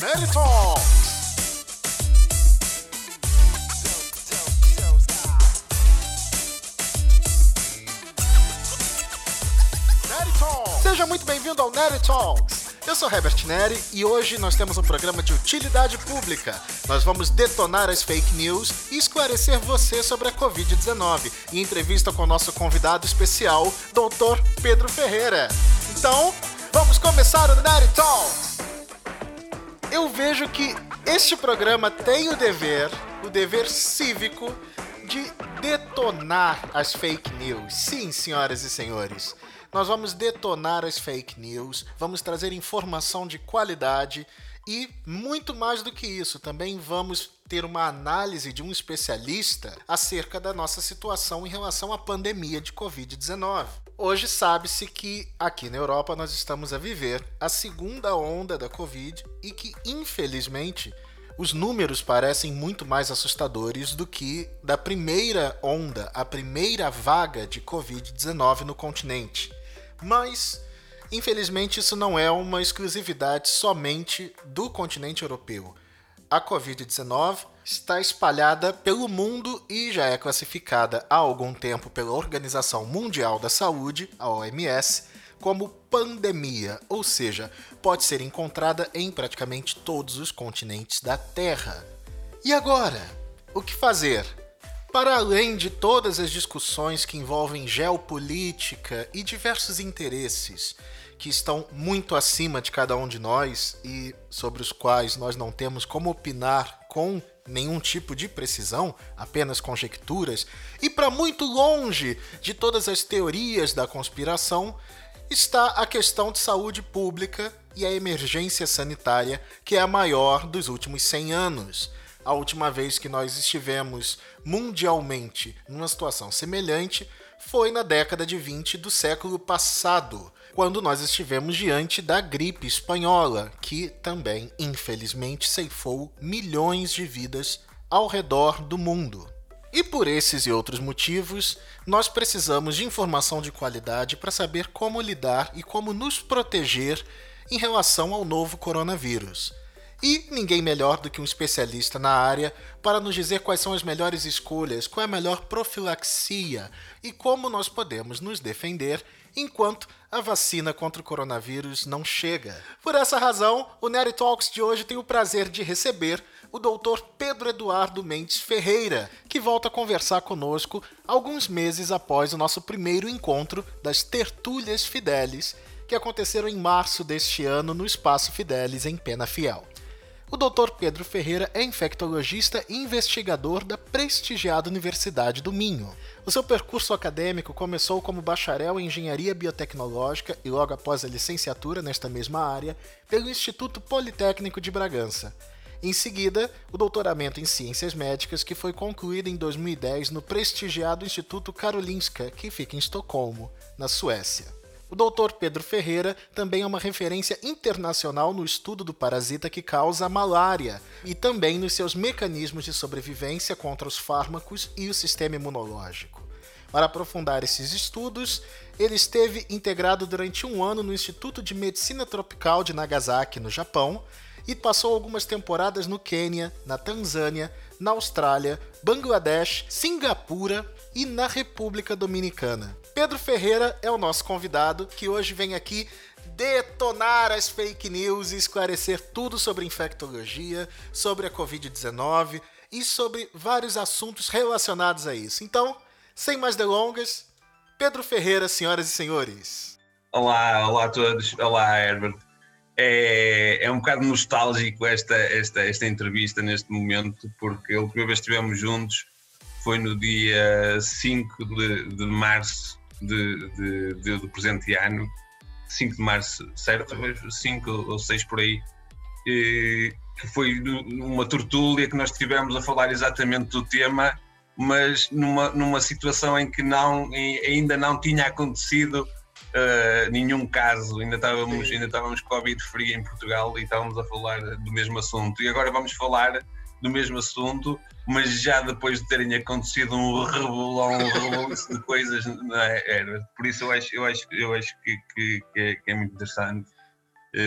Meriton! Seja muito bem-vindo ao Neri Talks. Eu sou Herbert Neri e hoje nós temos um programa de utilidade pública. Nós vamos detonar as fake news e esclarecer você sobre a Covid-19 em entrevista com o nosso convidado especial, Dr. Pedro Ferreira. Então, vamos começar o Neri Talks. Eu vejo que este programa tem o dever, o dever cívico de detonar as fake news. Sim, senhoras e senhores. Nós vamos detonar as fake news, vamos trazer informação de qualidade e muito mais do que isso, também vamos ter uma análise de um especialista acerca da nossa situação em relação à pandemia de Covid-19. Hoje sabe-se que aqui na Europa nós estamos a viver a segunda onda da Covid e que, infelizmente, os números parecem muito mais assustadores do que da primeira onda, a primeira vaga de Covid-19 no continente. Mas, infelizmente, isso não é uma exclusividade somente do continente europeu. A Covid-19 está espalhada pelo mundo e já é classificada há algum tempo pela Organização Mundial da Saúde, a OMS, como pandemia, ou seja, pode ser encontrada em praticamente todos os continentes da Terra. E agora? O que fazer? Para além de todas as discussões que envolvem geopolítica e diversos interesses que estão muito acima de cada um de nós e sobre os quais nós não temos como opinar com nenhum tipo de precisão, apenas conjecturas, e para muito longe de todas as teorias da conspiração, está a questão de saúde pública e a emergência sanitária, que é a maior dos últimos 100 anos. A última vez que nós estivemos mundialmente numa situação semelhante foi na década de 20 do século passado, quando nós estivemos diante da gripe espanhola, que também, infelizmente, ceifou milhões de vidas ao redor do mundo. E por esses e outros motivos, nós precisamos de informação de qualidade para saber como lidar e como nos proteger em relação ao novo coronavírus. E ninguém melhor do que um especialista na área para nos dizer quais são as melhores escolhas, qual é a melhor profilaxia e como nós podemos nos defender enquanto a vacina contra o coronavírus não chega. Por essa razão, o Neri Talks de hoje tem o prazer de receber o Dr. Pedro Eduardo Mendes Ferreira, que volta a conversar conosco alguns meses após o nosso primeiro encontro das Tertúlias Fidelis, que aconteceram em março deste ano no Espaço Fidelis em Pena Fiel. O Dr. Pedro Ferreira é infectologista e investigador da prestigiada Universidade do Minho. O seu percurso acadêmico começou como bacharel em Engenharia Biotecnológica e logo após a licenciatura nesta mesma área pelo Instituto Politécnico de Bragança. Em seguida, o doutoramento em Ciências Médicas, que foi concluído em 2010 no prestigiado Instituto Karolinska, que fica em Estocolmo, na Suécia. O Dr. Pedro Ferreira também é uma referência internacional no estudo do parasita que causa a malária e também nos seus mecanismos de sobrevivência contra os fármacos e o sistema imunológico. Para aprofundar esses estudos, ele esteve integrado durante um ano no Instituto de Medicina Tropical de Nagasaki, no Japão, e passou algumas temporadas no Quênia, na Tanzânia, na Austrália, Bangladesh, Singapura e na República Dominicana. Pedro Ferreira é o nosso convidado que hoje vem aqui detonar as fake news e esclarecer tudo sobre infectologia, sobre a Covid-19 e sobre vários assuntos relacionados a isso. Então, sem mais delongas, Pedro Ferreira, senhoras e senhores. Olá, olá a todos. Olá, Herbert. É, é um bocado nostálgico esta, esta, esta entrevista neste momento, porque a última vez que estivemos juntos foi no dia 5 de, de março de, de, de, do presente ano, 5 de março, certo? 5 ou 6 por aí, e, que foi uma tortúlia que nós tivemos a falar exatamente do tema, mas numa, numa situação em que não, ainda não tinha acontecido uh, nenhum caso, ainda estávamos, ainda estávamos Covid-free em Portugal e estávamos a falar do mesmo assunto. E agora vamos falar do mesmo assunto, mas já depois de terem acontecido um rebolão, um rebolão de coisas, não é? Era. Por isso eu acho, eu acho, eu acho que, que, que, é, que é muito interessante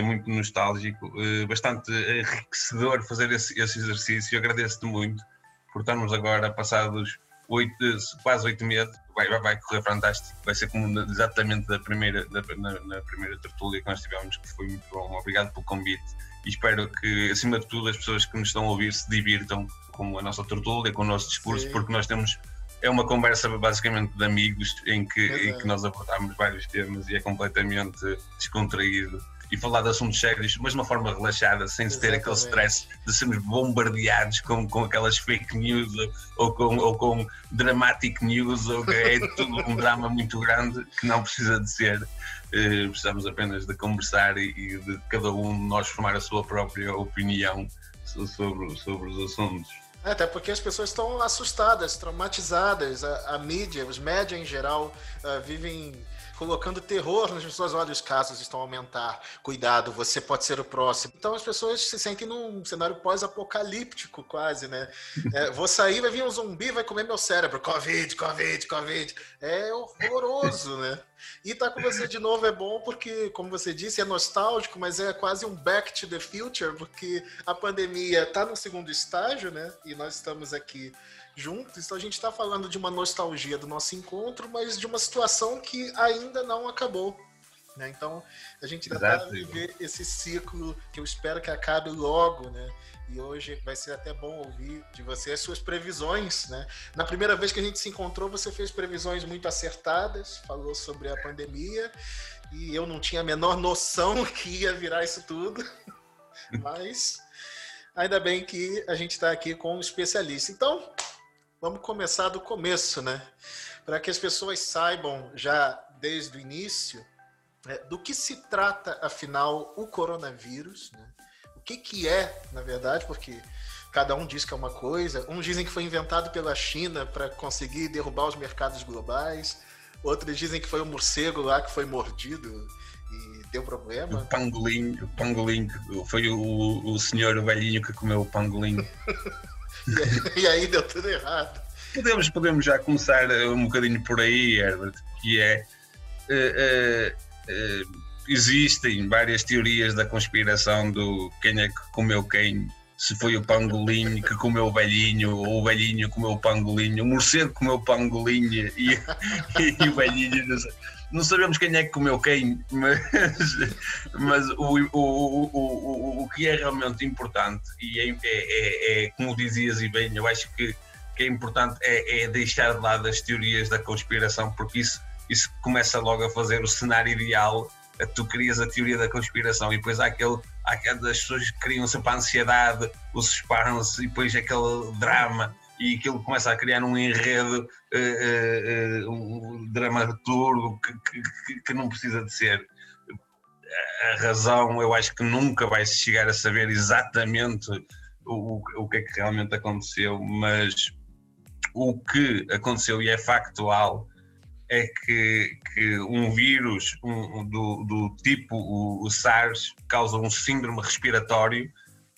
muito nostálgico, bastante enriquecedor fazer esse, esse exercício. Eu agradeço-te muito por estarmos agora passados oito, quase oito meses. Vai, vai, vai, correr fantástico. Vai ser como exatamente da primeira, da, na, na, primeira tertúlia que nós tivemos, que foi muito bom. Obrigado pelo convite e espero que, acima de tudo, as pessoas que nos estão a ouvir se divirtam com a nossa tertúlia, com o nosso discurso, Sim. porque nós temos. É uma conversa basicamente de amigos em que, em é. que nós abordamos vários temas e é completamente descontraído e falar de assuntos sérios, mas de uma forma relaxada, sem se ter aquele stress de sermos bombardeados com, com aquelas fake news ou com, ou com dramatic news, ou que é tudo um drama muito grande que não precisa de ser. Uh, precisamos apenas de conversar e, e, de cada um de nós formar a sua própria opinião sobre, sobre os assuntos. Até porque as pessoas estão assustadas, traumatizadas, a, a mídia, os média em geral uh, vivem colocando terror nas pessoas. Olha, os casos estão a aumentar. Cuidado, você pode ser o próximo. Então as pessoas se sentem num cenário pós-apocalíptico, quase, né? É, vou sair, vai vir um zumbi, vai comer meu cérebro. Covid, Covid, Covid. É horroroso, né? E estar tá com você de novo é bom porque, como você disse, é nostálgico, mas é quase um back to the future, porque a pandemia está no segundo estágio, né? E nós estamos aqui juntos. Então a gente está falando de uma nostalgia do nosso encontro, mas de uma situação que ainda não acabou. Né? Então a gente ainda vai viver esse ciclo que eu espero que acabe logo, né? E hoje vai ser até bom ouvir de você as suas previsões, né? Na primeira vez que a gente se encontrou, você fez previsões muito acertadas, falou sobre a pandemia, e eu não tinha a menor noção que ia virar isso tudo, mas ainda bem que a gente está aqui com um especialista. Então, Vamos começar do começo, né? Para que as pessoas saibam já desde o início né, do que se trata, afinal, o coronavírus, né? O que, que é, na verdade, porque cada um diz que é uma coisa. Uns dizem que foi inventado pela China para conseguir derrubar os mercados globais. Outros dizem que foi o um morcego lá que foi mordido e deu problema. O pangolim, o pangolim, foi o, o senhor velhinho que comeu o pangolim. e aí deu tudo errado. Podemos, podemos já começar eh, um bocadinho por aí, Herbert, que é. Uh, uh, uh, existem várias teorias da conspiração do quem é que comeu quem. Se foi o pangolim que comeu o velhinho, ou o velhinho comeu o pangolinho, o morcego comeu o pangolinho e, e, e o velhinho. Não, não, sabemos quem é que comeu quem, mas, mas o, o, o, o, o que é realmente importante, e é, é, é, é como dizias e bem, eu acho que que é importante é, é, deixar de lado as teorias da conspiração, porque isso, isso começa logo a fazer o cenário ideal. Tu crias a teoria da conspiração e depois há aquele, há aquelas pessoas que criam sempre a ansiedade, o suspense e depois aquele drama e aquilo começa a criar um enredo, uh, uh, um dramaturgo que, que, que, não precisa de ser. A razão, eu acho que nunca vai se chegar a saber exatamente o, o que é que realmente aconteceu, mas o que aconteceu e é factual é que, que um vírus um, do, do, tipo o, o, SARS causa um síndrome respiratório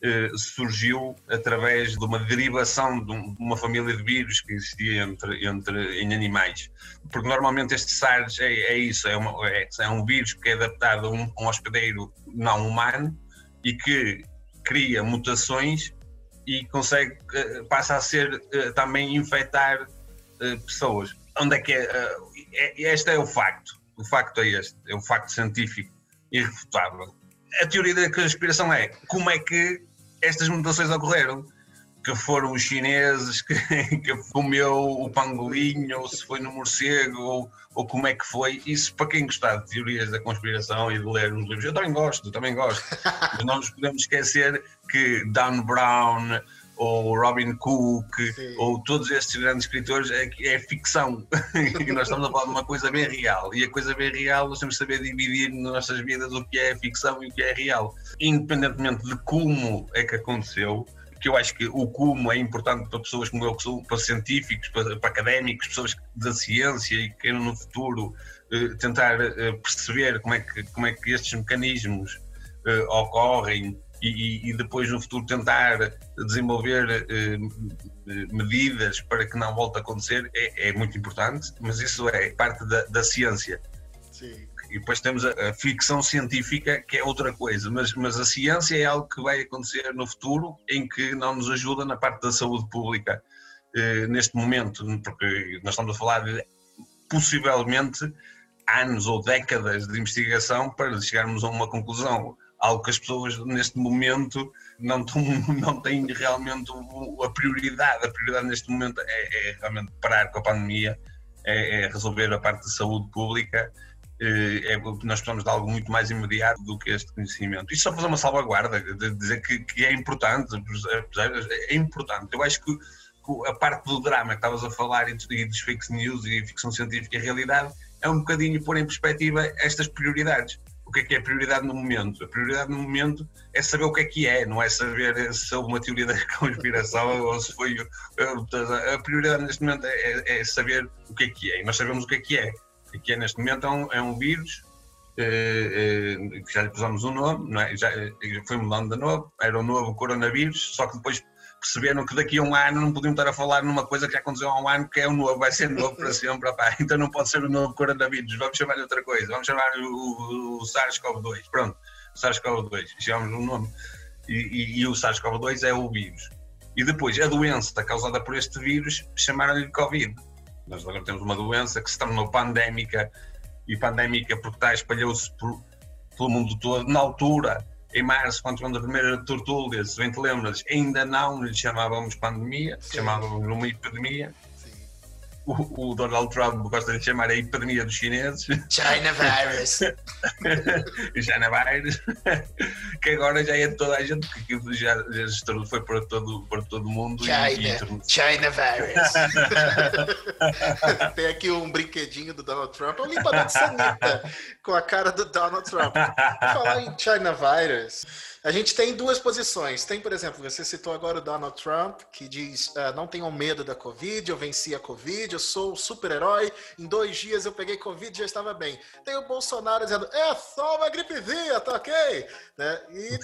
eh, surgiu através de uma derivação de, um, uma família de vírus que existia entre, entre em animais porque normalmente este SARS é, é isso é, uma, é, é, um vírus que é adaptado a um, um hospedeiro não humano e que cria mutações e consegue, eh, passa a ser eh, também infectar eh, pessoas. Onde é que é, é? Este é o facto. O facto é este, é o facto científico irrefutável. A teoria da conspiração é como é que estas mutações ocorreram que foram os chineses que, que comeu o pangolim, ou se foi no morcego, ou, ou como é que foi. Isso para quem gostar de teorias da conspiração e de ler uns livros, eu também gosto, eu também gosto. Mas não nos podemos esquecer que Dan Brown ou Robin Cook Sim. ou todos estes grandes escritores é, é ficção. E nós estamos a falar de uma coisa bem real. E a coisa bem real nós temos que saber dividir nas nossas vidas o que é ficção e o que é real. Independentemente de como é que aconteceu que eu acho que o como é importante para pessoas como eu, que sou, para científicos, para, para académicos, pessoas da ciência e que queiram no futuro eh, tentar eh, perceber como é, que, como é que estes mecanismos eh, ocorrem e, e, depois no futuro tentar desenvolver medidas para que não volte a acontecer é, é muito importante, mas isso é parte da, da ciência. Sim. E depois temos a, a, ficção científica, que é outra coisa, mas, mas a ciência é algo que vai acontecer no futuro, em que não nos ajuda na parte da saúde pública eh, neste momento, porque nós estamos a falar de possivelmente anos ou décadas de investigação para chegarmos a uma conclusão. Algo que as pessoas neste momento não, tão, não têm realmente a prioridade. A prioridade neste momento é, é realmente parar com a pandemia, é, é resolver a parte de saúde pública eh, é, nós precisamos de algo muito mais imediato do que este conhecimento. Isto só fazer uma salvaguarda, dizer que, que é importante, é importante. Eu acho que a parte do drama que estavas a falar e dos fake news e ficção científica e realidade é um bocadinho pôr em perspectiva estas prioridades. O que é que é prioridade no momento? A prioridade no momento é saber o que é que é, não é saber se houve uma teoria da conspiração ou se foi. A prioridade neste momento é, é, saber o que é que é. E nós sabemos o que é que é. O que é que é neste momento é um, é um vírus eh, eh, que já lhe pusemos um nome, não é? já, eh, foi mudando de novo, era o novo coronavírus, só que depois perceberam que daqui a um ano não podiam estar a falar numa coisa que já aconteceu há um ano, que é o novo, vai ser novo para sempre, opá. então não pode ser o novo coronavírus, vamos chamar de outra coisa, vamos chamar o, o SARS-CoV-2, pronto, SARS-CoV-2, chamamos um nome, e, e, e o SARS-CoV-2 é o vírus. E depois, a doença causada por este vírus, chamaram-lhe Covid. Nós agora temos uma doença que se tornou pandémica, e pandémica porque está espalhou-se pelo mundo todo, na altura em março, quando tivemos a primeira tertúlia, se bem te lembras, ainda não lhe chamávamos pandemia, chamávamos uma epidemia o, o, Donald Trump gosta de chamar a epidemia dos chineses. China virus. China virus. que agora já é de toda a gente, porque aquilo já, já foi para todo, para todo mundo. China, e, e... China virus. Tem aqui um brinquedinho do Donald Trump, um limpador de sanita com a cara do Donald Trump. Falar em China virus. A gente tem duas posições. Tem, por exemplo, você citou agora o Donald Trump, que diz: uh, não tenham medo da Covid, eu venci a Covid, eu sou super-herói, em dois dias eu peguei Covid e já estava bem. Tem o Bolsonaro dizendo: é só uma gripezinha, tá ok? Né? E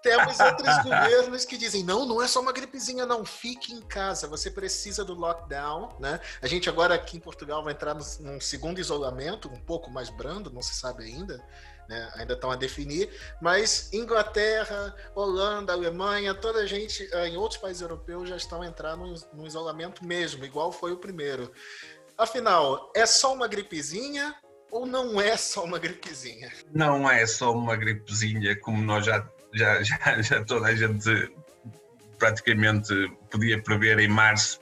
temos outros governos que dizem: não, não é só uma gripezinha, não, fique em casa, você precisa do lockdown. Né? A gente agora aqui em Portugal vai entrar num segundo isolamento, um pouco mais brando, não se sabe ainda né? ainda estão a definir, mas Inglaterra, Holanda, Alemanha, toda a gente eh, em outros países europeus já estão entrando no, no isolamento mesmo, igual foi o primeiro. Afinal, é só uma gripezinha ou não é só uma gripezinha? Não é só uma gripezinha, como nós já, já, já, já toda a gente praticamente podia prever em março,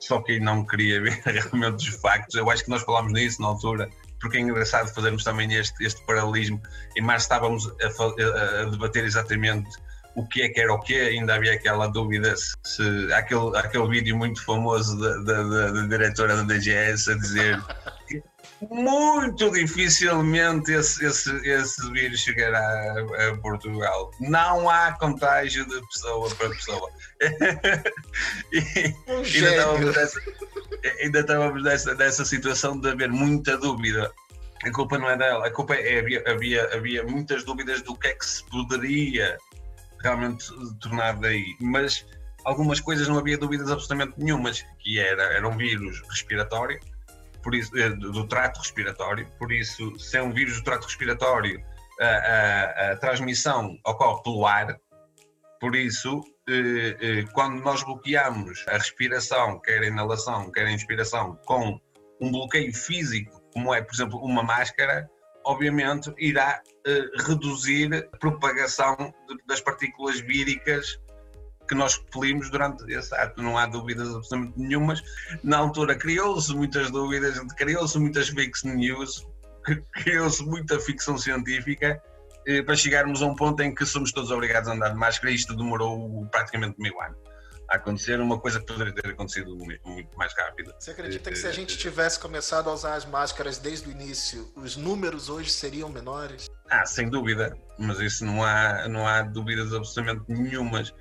só quem não queria ver realmente os factos. Eu acho que nós falámos nisso na altura porque é engraçado fazermos também este, este paralelismo. Em março estávamos a, a, a, debater exatamente o que é que era o que, ainda havia aquela dúvida se, se aquele, aquele vídeo muito famoso da, da, da, da diretora da DGS a dizer que muito dificilmente esse, esse, esse vírus chegará a, a, Portugal. Não há contágio de pessoa para pessoa. e, um ainda nessa, ainda estávamos nessa, nessa situação de haver muita dúvida. A culpa não é dela, a culpa é havia, havia, havia muitas dúvidas do que é que se poderia realmente tornar daí. Mas algumas coisas não havia dúvidas absolutamente nenhumas, que era, era um vírus respiratório por isso, eh, do trato respiratório, por isso, se é um vírus do trato respiratório, a, a, a transmissão ocorre pelo ar, por isso, quando nós bloqueamos a respiração, quer a inalação, quer a inspiração, com um bloqueio físico, como é, por exemplo, uma máscara, obviamente irá reduzir a propagação das partículas víricas que nós repelimos durante esse ato, não há dúvidas absolutamente nenhumas. Na altura criou-se muitas dúvidas, criou-se muitas fake news, criou-se muita ficção científica eh, para chegarmos a um ponto em que somos todos obrigados a andar de máscara e isto demorou praticamente meio ano a acontecer, uma coisa que poderia ter acontecido muito mais rápido. Você acredita que se a gente tivesse começado a usar as máscaras desde o início, os números hoje seriam menores? Ah, sem dúvida, mas isso não há, não há dúvidas absolutamente nenhumas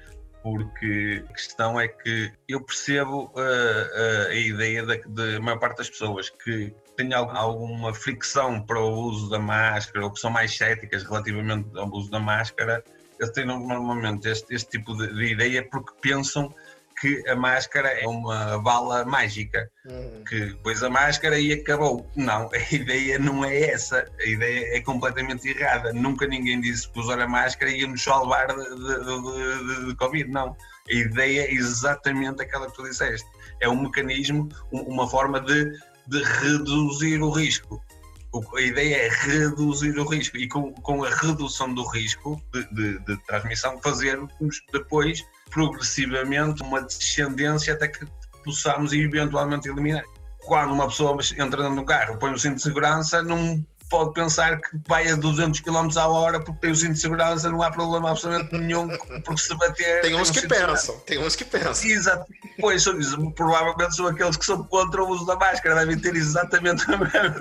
porque a questão é que eu percebo uh, uh, a ideia da maior parte das pessoas que têm alguma fricção para o uso da máscara ou que são mais céticas relativamente ao uso da máscara, eles têm normalmente este, este tipo de, de, ideia porque pensam que a máscara é uma bala mágica, Uhum. que pôs a máscara e acabou. Não, a ideia não é essa, a ideia é completamente errada. Nunca ninguém disse que usar a máscara ia nos salvar de, de, de, de Covid, não. A ideia é exatamente aquela que tu disseste. É um mecanismo, um- uma forma de, de reduzir o risco. A ideia é reduzir o risco e com, com a redução do risco de, de- de transmissão fazermos depois progressivamente uma descendência até que possamos eventualmente eliminar. Quando uma pessoa entra no carro, põe o cinto de segurança, não pode pensar que vai a 200 km a hora porque tem o cinto de segurança, não há problema absolutamente nenhum, porque se bater. Tem uns o que pensam, tem uns que pensam. Exato. Pois, são- provavelmente são aqueles que são contra o uso da máscara, devem ter exatamente o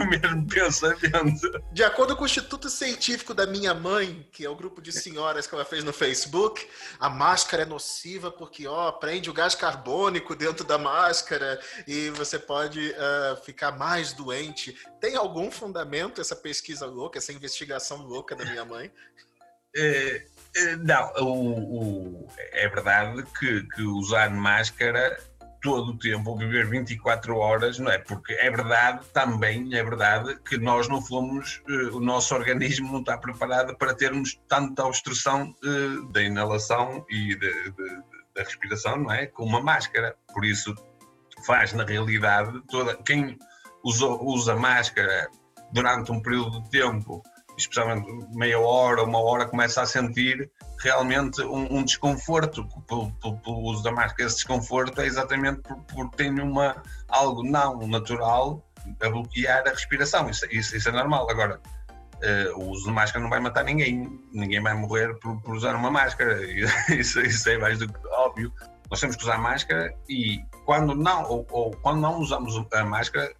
mesmo, pensamento. De acordo com o Instituto Científico da Minha Mãe, que é o grupo de senhoras que ela fez no Facebook, a máscara é nociva porque ó, prende o gás carbônico dentro da máscara e você pode ah, ficar mais doente. Tem algum fundamento essa pesquisa louca, essa investigação louca da minha mãe? Eh, eh, não, o- o- é verdade que, que usar máscara todo o tempo, viver 24 horas, não é? Porque é verdade também, é verdade que nós não fomos, eh, o nosso organismo não está preparado para termos tanta obstrução eh, da inalação e de- de- da respiração, não é? Com uma máscara. Por isso faz, na realidade, toda, quem usa, usa máscara durante um período de tempo especialmente meia hora, uma hora, começa a sentir realmente um, um desconforto pelo, uso da máscara. Esse desconforto é exatamente por- porque tem uma, algo não natural a bloquear a respiração. Isso, isso- isso é normal. Agora, eh, o uso de máscara não vai matar ninguém, ninguém vai morrer por, por usar uma máscara. Isso, isso é mais do que óbvio. Nós temos que usar máscara e quando não, ou, ou quando não usamos a máscara,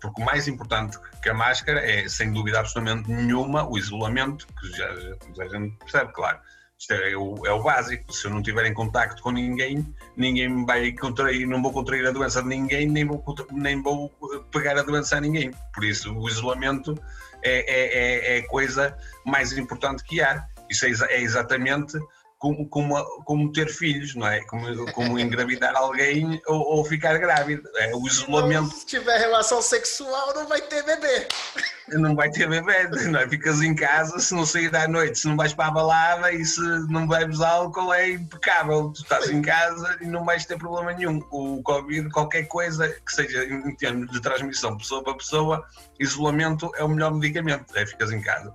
porque o mais importante que a máscara é, sem dúvida absolutamente nenhuma, o isolamento, que já, já, a gente percebe, claro. Isto é, o, é o básico. Se eu não estiver em contacto com ninguém, ninguém vai contrair, não vou contrair a doença de ninguém, nem vou, nem vou eh, pegar a doença a ninguém. Por isso, o isolamento é, é, é, é a coisa mais importante que há. Isso é, é exatamente como, como, como ter filhos, não é? Como, como engravidar alguém ou, ou ficar grávida. É o isolamento Se tiver relação sexual, não vai ter bebê. não vai ter bebê, não é? Ficas em casa, se não sair à noite, se não vais para a balada e se não bebes álcool é impecável. Tu estás em casa e não vais ter problema nenhum. O Covid, qualquer coisa que seja em termos de transmissão pessoa para pessoa, isolamento é o melhor medicamento, é ficas em casa.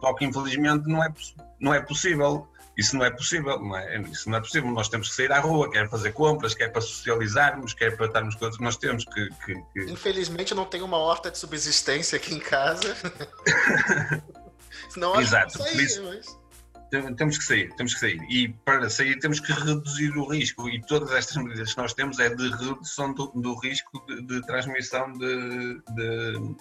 Só que infelizmente não é, não é possível. Isso não é possível, não é? Isso não é possível. Nós temos que sair à rua, quer fazer compras, quer para socializarmos, quer para estarmos com outros. Nós temos que- que- que Infelizmente, não tem uma horta de subsistência aqui em casa. Acho Exato, por isso- mas... Tem- Temos que sair, temos que sair. E para sair temos que reduzir o risco. E todas estas medidas que nós temos é de redução do, do risco de, de transmissão de, de-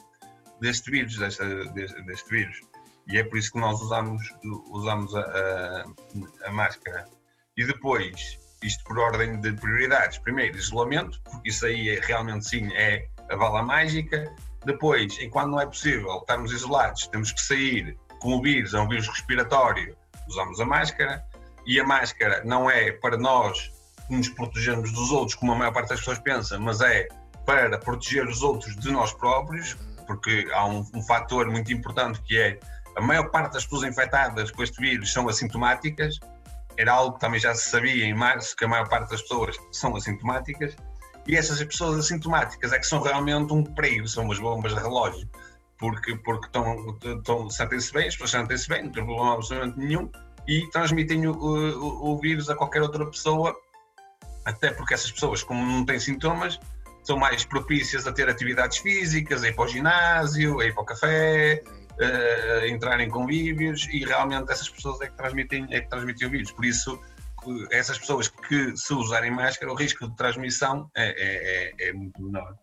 deste vírus, desta, deste, deste vírus. E é por isso que nós usamos, usamos a, a- a máscara. E depois, isto por ordem de prioridades. Primeiro, isolamento, porque isso aí é, realmente sim é a bala mágica. Depois, enquanto não é possível estarmos isolados, temos que sair com o vírus, é um vírus respiratório, usamos a máscara. E a máscara não é para nós nos protegermos dos outros, como a maior parte das pessoas pensa, mas é para proteger os outros de nós próprios, porque há um, um fator muito importante que é a maior parte das pessoas infectadas com este vírus são assintomáticas. Era algo que também já se sabia em março, que a maior parte das pessoas são assintomáticas. E essas pessoas assintomáticas é que são realmente um perigo, são umas bombas de relógio. Porque, porque estão, estão, sentem-se bem, as pessoas sentem-se bem, não tem problema absolutamente nenhum, e transmitem o, o, o vírus a qualquer outra pessoa, até porque essas pessoas, como não têm sintomas, são mais propícias a ter atividades físicas, a ir para o ginásio, a ir para o café, eh, a entrar em convívios e realmente essas pessoas é que transmitem, é que transmitem o vírus. Por isso, essas pessoas que se usarem máscara, o risco de transmissão é, é- é- é muito menor.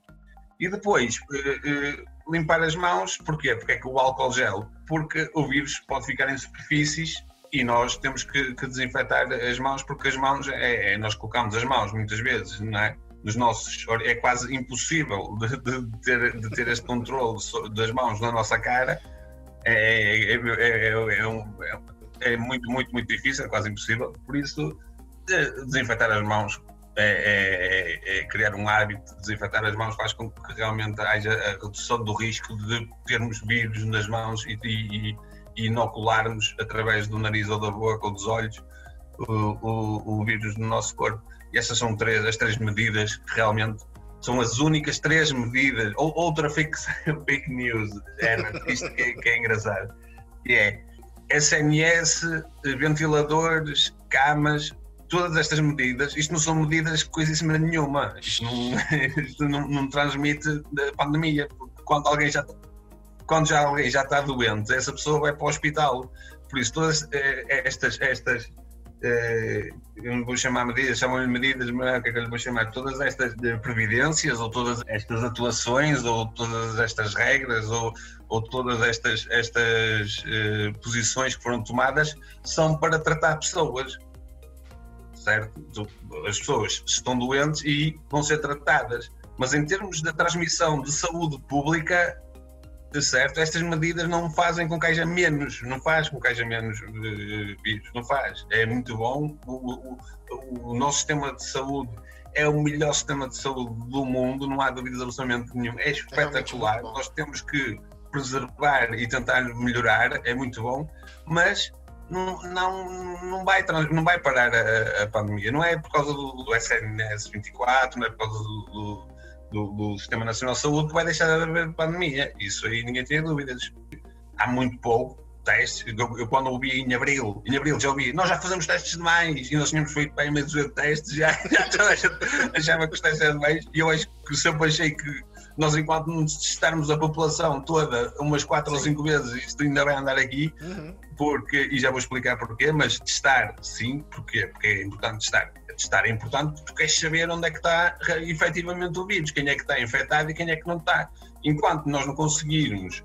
E depois, eh, eh, limpar as mãos, porquê? Porque é que o álcool gel? Porque o vírus pode ficar em superfícies e nós temos que, que desinfetar as mãos, porque as mãos, é, é- nós colocamos as mãos muitas vezes, não é? Nos nossos, é quase impossível de, de ter, de ter este controle das mãos na nossa cara. É, é, é- é- é um- é- muito, muito, muito difícil, é quase impossível. Por isso, desinfetar as mãos é, criar um hábito de desinfetar as mãos faz com que realmente haja a redução do risco de termos vírus nas mãos e, e, e inocularmos através do nariz ou da boca ou dos olhos o, o, o, vírus no nosso corpo. E essas são três, as três medidas que realmente são as únicas três medidas. Ou, outra fake, fake news, era isto que, é, que é engraçado, que é SMS, ventiladores, camas, todas estas medidas, isto não são medidas coisíssima nenhuma, isto não, isto não, não transmite pandemia, porque quando alguém já quando já alguém já está doente, essa pessoa vai para o hospital. Por isso, todas eh, estas, estas eh, eu não vou chamar medidas, chamam-lhe medidas, mas o que é que eu lhe vou chamar? Todas estas previdências, ou todas estas atuações, ou todas estas regras, ou, ou todas estas, estas eh, posições que foram tomadas, são para tratar pessoas certo? As pessoas estão doentes e vão ser tratadas. Mas em termos da transmissão de saúde pública, certo? Estas medidas não fazem com que haja menos, não faz com que haja menos uh, vírus, não faz. É muito bom. O, o, o, nosso sistema de saúde é o melhor sistema de saúde do mundo, não há dúvidas absolutamente nenhuma. É espetacular. É Nós temos que preservar e tentar melhorar, é muito bom, mas não, não, não, vai, não vai parar a, a pandemia. Não é por causa do, do SNS 24, não é por causa do, do, do, Sistema Nacional de Saúde que vai deixar de haver pandemia. Isso aí ninguém tem dúvidas. Há muito pouco testes. Eu, eu, quando ouvi em abril, em abril já ouvi, nós já fazemos testes demais e nós tínhamos feito bem meio de testes, já, já achava que os testes eram demais e eu acho que sempre achei que nós enquanto não testarmos a população toda umas quatro sim. ou cinco vezes, isto ainda vai andar aqui, uhum. porque, e já vou explicar porquê, mas testar sim, porquê? Porque é importante testar. Testar é importante porque queres saber onde é que está efetivamente o vírus, quem é que está infectado e quem é que não está. Enquanto nós não conseguirmos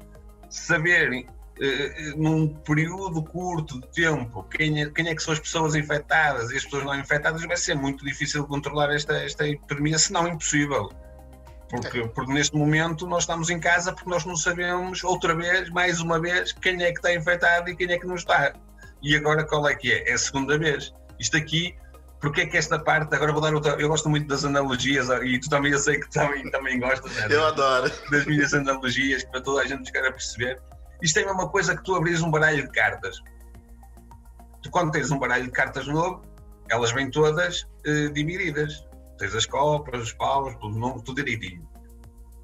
saber Uh, num período curto de tempo, quem é, quem é, que são as pessoas infectadas e as pessoas não infectadas, vai ser muito difícil controlar esta, esta epidemia, se não impossível. Porque, porque neste momento nós estamos em casa porque nós não sabemos, outra vez, mais uma vez, quem é que está infectado e quem é que não está. E agora qual é que é? É a segunda vez. Isto aqui, porque é que esta parte, agora vou dar outra, eu gosto muito das analogias e tu também eu sei que também, também gostas. Né? Eu adoro. Das minhas analogias, para toda a gente chegar a perceber. Isto é a mesma coisa que tu abris um baralho de cartas. Tu quando tens um baralho de cartas novo, elas vêm todas eh, divididas tens as copas, os paus, tudo, não, tudo direitinho.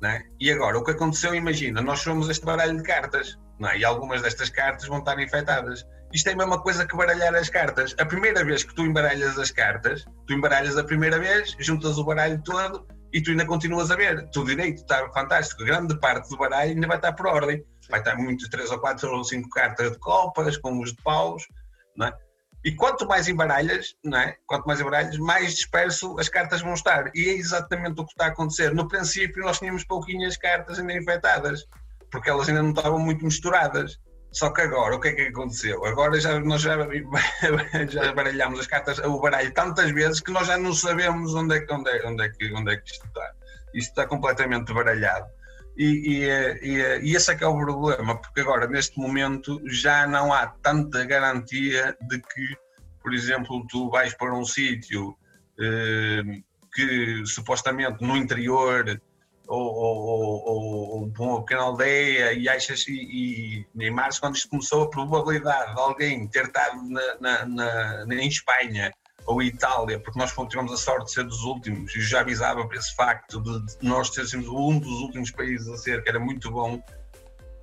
Né? E agora, o que aconteceu, imagina, nós somos este baralho de cartas, não é? e algumas destas cartas vão estar infectadas. Isto é a mesma coisa que baralhar as cartas. A primeira vez que tu embaralhas as cartas, tu embaralhas a primeira vez, juntas o baralho todo e tu ainda continuas a ver. Tu direito está fantástico. Grande parte do baralho ainda vai estar por ordem. Vai estar muitos, três ou quatro ou cinco cartas de copas, com os de paus, é? E quanto mais embaralhas, não é? Quanto mais embaralhas, mais disperso as cartas vão estar. E é exatamente o que está a acontecer. No princípio, nós tínhamos pouquinhas cartas ainda infectadas, porque elas ainda não estavam muito misturadas. Só que agora, o que é que aconteceu? Agora já, nós já, já baralhamos as cartas, o baralho tantas vezes que nós já não sabemos onde é, onde é, onde é, que, onde é que isto está. Isto está completamente baralhado. E, e, e, e, esse é que é o problema, porque agora, neste momento, já não há tanta garantia de que, por exemplo, tu vais para um sítio eh, que supostamente no interior ou, ou, ou, ou uma pequena aldeia e achas, e em março, quando isto começou, a probabilidade de alguém ter estado na, na, na, em Espanha ou Itália, porque nós tivemos a sorte de ser dos últimos, e já avisava para esse facto de nós termos um dos últimos países a ser, que era muito bom,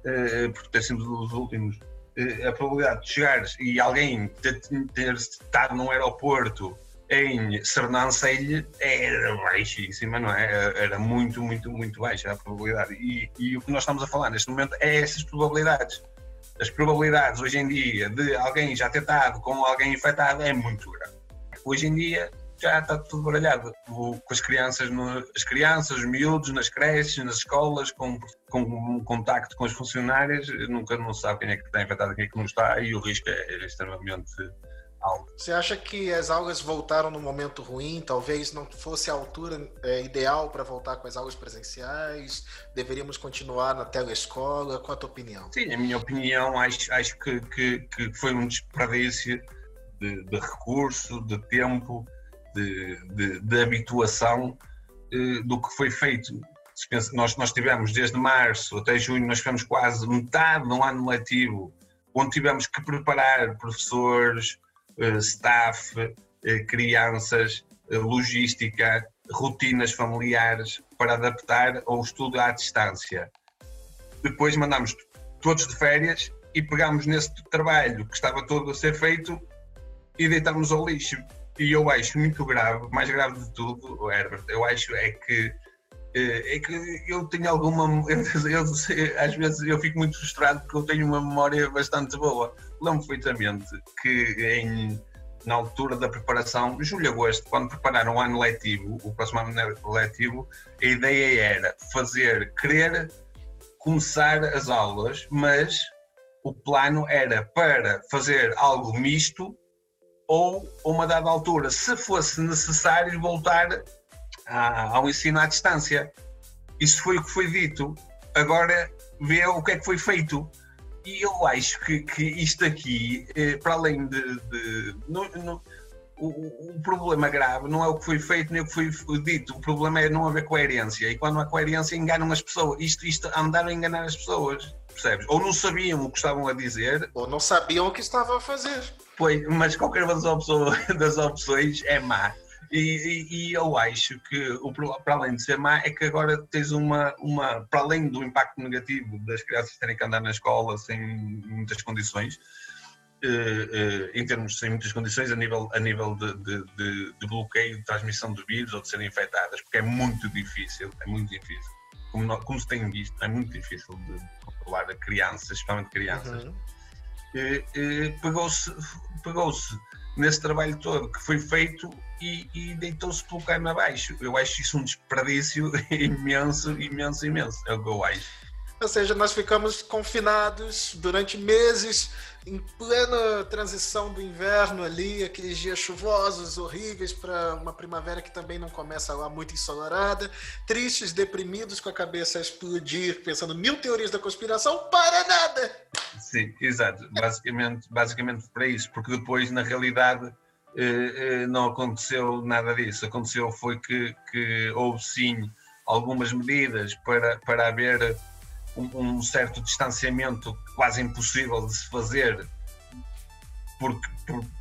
eh, porque ter sido dos últimos, eh, a probabilidade de chegares e alguém ter, ter estado num aeroporto em Sernancelho era baixíssima, não é? Era muito, muito, muito baixa a probabilidade. E, e o que nós estamos a falar neste momento é essas probabilidades. As probabilidades hoje em dia de alguém já ter estado com alguém infectado é muito grande. Hoje em dia já está tudo baralhado. com as crianças, no, as crianças, os miúdos, nas creches, nas escolas, com, com, com contacto com os funcionários, nunca não sabe quem é que está infectado, quem é que não está, e o risco é, é extremamente alto. Você acha que as aulas voltaram no momento ruim? Talvez não fosse a altura é, ideal para voltar com as aulas presenciais? Deveríamos continuar na telescola? Qual a tua opinião? Sim, a minha opinião, acho, acho que, que, que foi um desperdício de, de recurso, de tempo de, de, de habituação eh, do que foi feito. Nós, nós tivemos desde março até junho, nós tivemos quase metade de um ano letivo, onde tivemos que preparar professores, eh, staff, eh, crianças, logística, rotinas familiares para adaptar ao estudo à distância. Depois mandámos todos de férias e pegámos nesse trabalho que estava todo a ser feito e deitámos ao lixo. E eu acho muito grave, mais grave de tudo, Herbert, eu acho é que eh, é que eu tenho alguma. Eu, às vezes eu fico muito frustrado porque eu tenho uma memória bastante boa. Lembro perfeitamente que em, na altura da preparação, julho agosto, quando prepararam o ano letivo, o próximo ano letivo, a ideia era fazer, querer começar as aulas, mas o plano era para fazer algo misto ou, uma dada altura, se fosse necessário, voltar a, ao ensino à distância. Isso foi o que foi dito. Agora vê o que é que foi feito. E eu acho que, que isto aqui, eh, para além de. de no, no, o, o, problema grave não é o que foi feito nem o que foi dito, o problema é não haver coerência. E quando há coerência, enganam as pessoas. Isto, isto andaram a enganar as pessoas, percebes? Ou não sabiam o que estavam a dizer, ou não sabiam o que estavam a fazer. Pois, mas qualquer uma das opções, das opções é má. E, e, e, eu acho que, o, para além de ser má, é que agora tens uma, uma. Para além do impacto negativo das crianças terem que andar na escola sem muitas condições, eh, eh, em termos sem muitas condições, a nível, a nível de, de, de, de, bloqueio de transmissão de vírus ou de serem infectadas, porque é muito difícil, é muito difícil. Como, como se tem visto, é muito difícil de controlar crianças, especialmente crianças. Uhum. Pegou-se pegou nesse trabalho todo que foi feito e, e deitou-se pelo cano abaixo. Eu acho isso um desperdício imenso, imenso, imenso. É o que eu acho. Ou seja, nós ficamos confinados durante meses, em plena transição do inverno ali, aqueles dias chuvosos, horríveis, para uma primavera que também não começa lá muito ensolarada, tristes, deprimidos, com a cabeça a explodir, pensando mil teorias da conspiração, para nada! Sim, exato. Basicamente, basicamente para isso, porque depois, na realidade, eh, eh, não aconteceu nada disso. Aconteceu foi que, que houve sim algumas medidas para, para haver um, um, certo distanciamento quase impossível de se fazer por,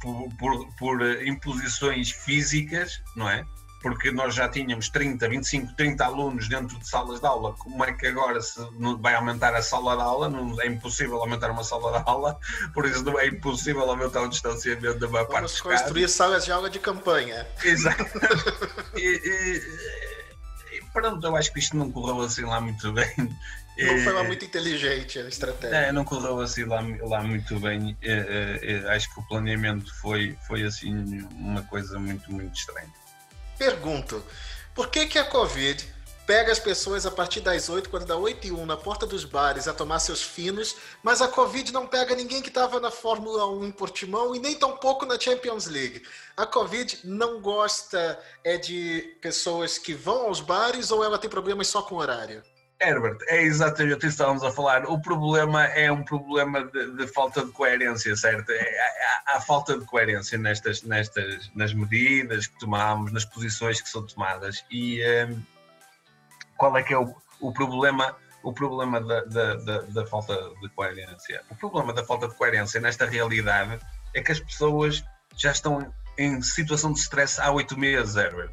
por, por, por, imposições físicas, não é? Porque nós já tínhamos 30, 25, 30 alunos dentro de salas de aula. Como é que agora se vai aumentar a sala de aula? Não, é impossível aumentar uma sala de aula, por isso não é impossível aumentar o distanciamento da maior Vamos parte construir salas de aula de campanha. Exato. e, e, e, pronto, eu acho que isto não correu assim lá muito bem. Não foi lá muito inteligente a estratégia. É, não correu assim lá, lá muito bem. É, é, é, acho que o planeamento foi, foi assim uma coisa muito, muito estranha. Pergunto, por que, que a Covid pega as pessoas a partir das 8, quando dá 8 e 1, na porta dos bares a tomar seus finos, mas a Covid não pega ninguém que estava na Fórmula 1 em Portimão e nem tampouco na Champions League. A Covid não gosta é de pessoas que vão aos bares ou ela tem problemas só com horário? Herbert, é exatamente o que estávamos a falar. O problema é um problema de, de falta de coerência, certo? É, há, há, falta de coerência nestas, nestas, nas medidas que tomamos, nas posições que são tomadas. E um, qual é que é o, o problema? O problema da, da, da, da, falta de coerência. O problema da falta de coerência nesta realidade é que as pessoas já estão em situação de stress há oito meses, Herbert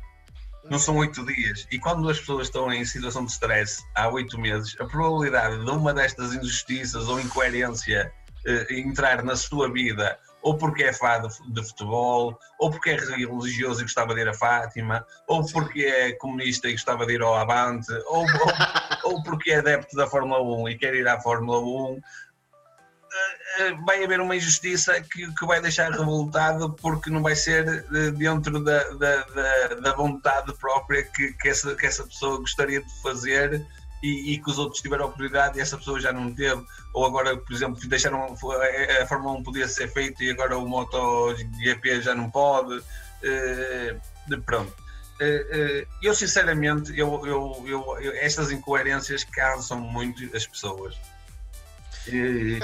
não são oito dias. E quando as pessoas estão em situação de stress há oito meses, a probabilidade de uma destas injustiças ou incoerência eh, entrar na sua vida, ou porque é fã de, futebol, ou porque é religioso e gostava de ir a Fátima, ou porque é comunista e gostava de ir ao Avante, ou, ou, ou porque é adepto da Fórmula 1 e quer ir à Fórmula 1, eh, vai haver uma injustiça que, que vai deixar revoltado porque não vai ser eh, dentro da, da, da, da vontade própria que, que, essa, que essa pessoa gostaria de fazer e, e, que os outros tiveram a oportunidade e essa pessoa já não teve. Ou agora, por exemplo, deixaram a Fórmula 1 podia ser feita e agora o MotoGP já não pode. Uh, pronto. Eu sinceramente, eu, eu, eu, eu, estas incoerências cansam muito as pessoas. Eh,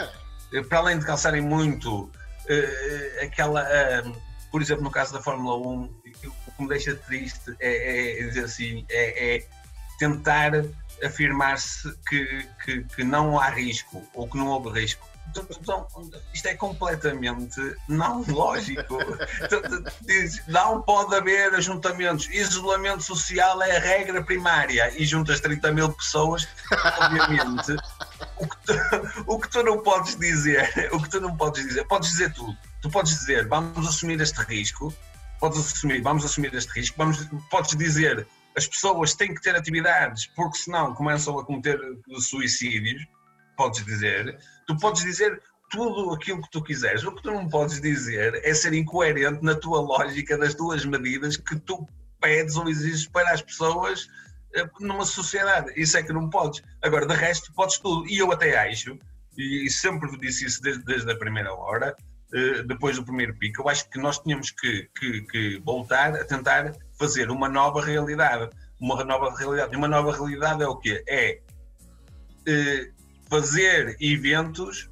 para além de calçarem muito uh, aquela, uh, por exemplo, no caso da Fórmula 1, que me deixa triste é, é dizer assim, é, é tentar afirmar-se que, que, que não há risco ou que não houve risco então, isto é completamente não lógico. não pode haver ajuntamentos. Isolamento social é a regra primária e juntas 30 mil pessoas, obviamente. o, que tu, o que tu não podes dizer, o que tu não podes dizer, podes dizer tudo. Tu podes dizer, vamos assumir este risco, podes assumir, vamos assumir este risco, vamos, podes dizer, as pessoas têm que ter atividades, porque senão começam a cometer suicídios podes dizer, tu podes dizer tudo aquilo que tu quiseres. O que tu não podes dizer é ser incoerente na tua lógica das tuas medidas que tu pedes ou exiges para as pessoas numa sociedade. Isso é que não podes. Agora, de resto, podes tudo. E eu até acho, e sempre disse isso desde, desde a primeira hora, eh, depois do primeiro pico, eu acho que nós tínhamos que, que, que voltar a tentar fazer uma nova realidade. Uma nova realidade. E uma nova realidade é o quê? É eh, fazer eventos,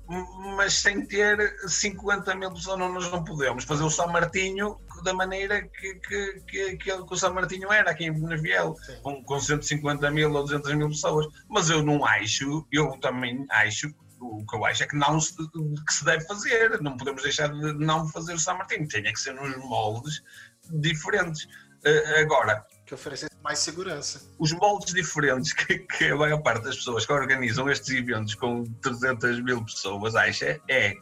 mas sem ter 50 mil pessoas, não, nós não podemos fazer o São Martinho da maneira que, que, que, que o São Martinho era aqui em Benaviel, com, com 150 mil ou 200 mil pessoas. Mas eu não acho, eu também acho, o que eu acho é que não se, que se deve fazer, não podemos deixar de não fazer o São Martinho, tem que ser nos moldes diferentes. Uh, agora, que oferecesse mais segurança. Os moldes diferentes que, que, a maior parte das pessoas que organizam estes eventos com 300 mil pessoas acha é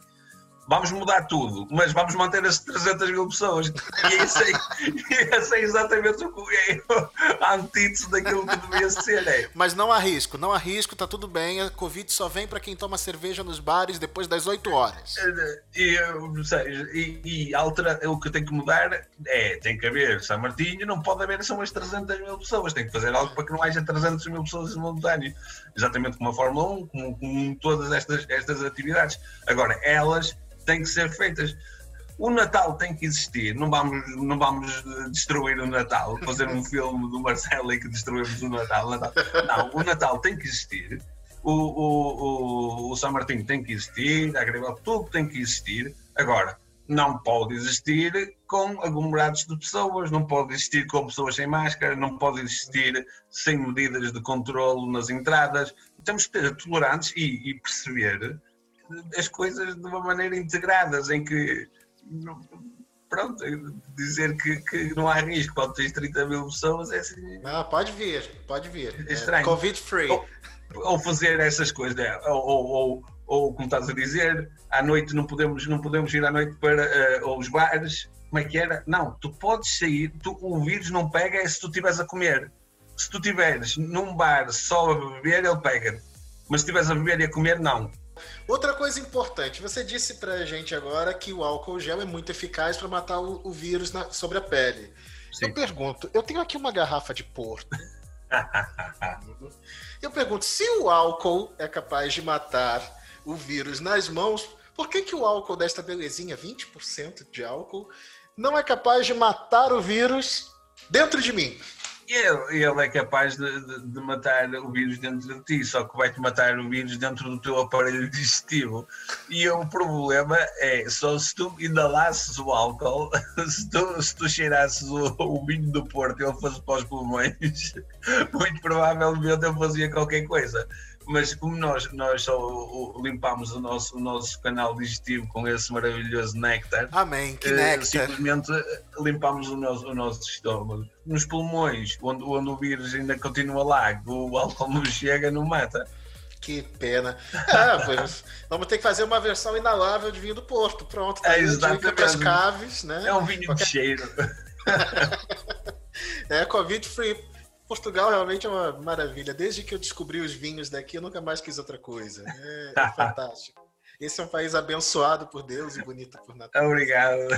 vamos mudar tudo, mas vamos manter as 300 mil pessoas. E isso é, isso é exatamente o que é a antítese daquilo que devia ser. É. Mas não há risco, não há risco, tá tudo bem. A Covid só vem para quem toma cerveja nos bares depois das 8 horas. E, e, e altera, o que tem que mudar é, tem que haver São Martinho, não pode haver são as 300 mil pessoas, tem que fazer algo para que não haja 300 mil pessoas simultâneo. Exatamente como a Fórmula 1, como, como todas estas, estas atividades. Agora, elas têm que ser feitas. O Natal tem que existir, não vamos, não vamos destruir o Natal, fazer um filme do Marcelo e que destruímos o Natal. Não, o Natal tem que existir, o, o, o, o São Martinho tem que existir, a Agribel, tudo tem que existir. Agora, não pode existir com aglomerados de pessoas, não pode existir com pessoas sem máscara, não pode existir sem medidas de controle nas entradas. Temos que ser tolerantes e, e perceber as coisas de uma maneira integradas, em que pronto, dizer que, que não há risco quando tens 30 mil pessoas é assim. Não, pode vir, pode vir. É estranho. É, Covid free. Ou, ou, fazer essas coisas, né? ou, ou, ou, como estás a dizer, à noite não podemos, não podemos ir à noite para uh, os bares. Como é que era? Não, tu podes sair, tu, o vírus não pega é se tu estiveres a comer. Se tu estiveres num bar só a beber, ele pega. Mas se estiveres a beber e a comer, não. Outra coisa importante, você disse pra gente agora que o álcool gel é muito eficaz para matar o, o vírus na, sobre a pele. Sim. Eu pergunto, eu tenho aqui uma garrafa de porto. eu pergunto, se o álcool é capaz de matar o vírus nas mãos, por que, que o álcool desta belezinha, 20% de álcool, não é capaz de matar o vírus dentro de mim? Ele, ele é capaz de, de, de, matar o vírus dentro de ti, só que vai-te matar o vírus dentro do teu aparelho digestivo. E o problema é só se tu inalasses o álcool, se tu, se tu cheirasses o, o vinho do Porto e ele fosse para os pulmões, muito provavelmente eu fazia qualquer coisa mas como nós, nós só limpámos o nosso, o nosso canal digestivo com esse maravilhoso néctar, Amém, que néctar. simplesmente limpámos o nosso, o nosso estômago. Nos pulmões, onde, onde o vírus ainda continua lá, o álcool não chega, não mata. Que pena. Ah, vamos ter que fazer uma versão inalável de vinho do Porto. Pronto, tá é exatamente. para as caves, né? É um vinho Qualquer... de cheiro. é Covid free. Portugal realmente é uma maravilha. Desde que eu descobri os vinhos daqui, eu nunca mais quis outra coisa. É, é fantástico. Esse é um país abençoado por Deus e bonito por natureza. Obrigado.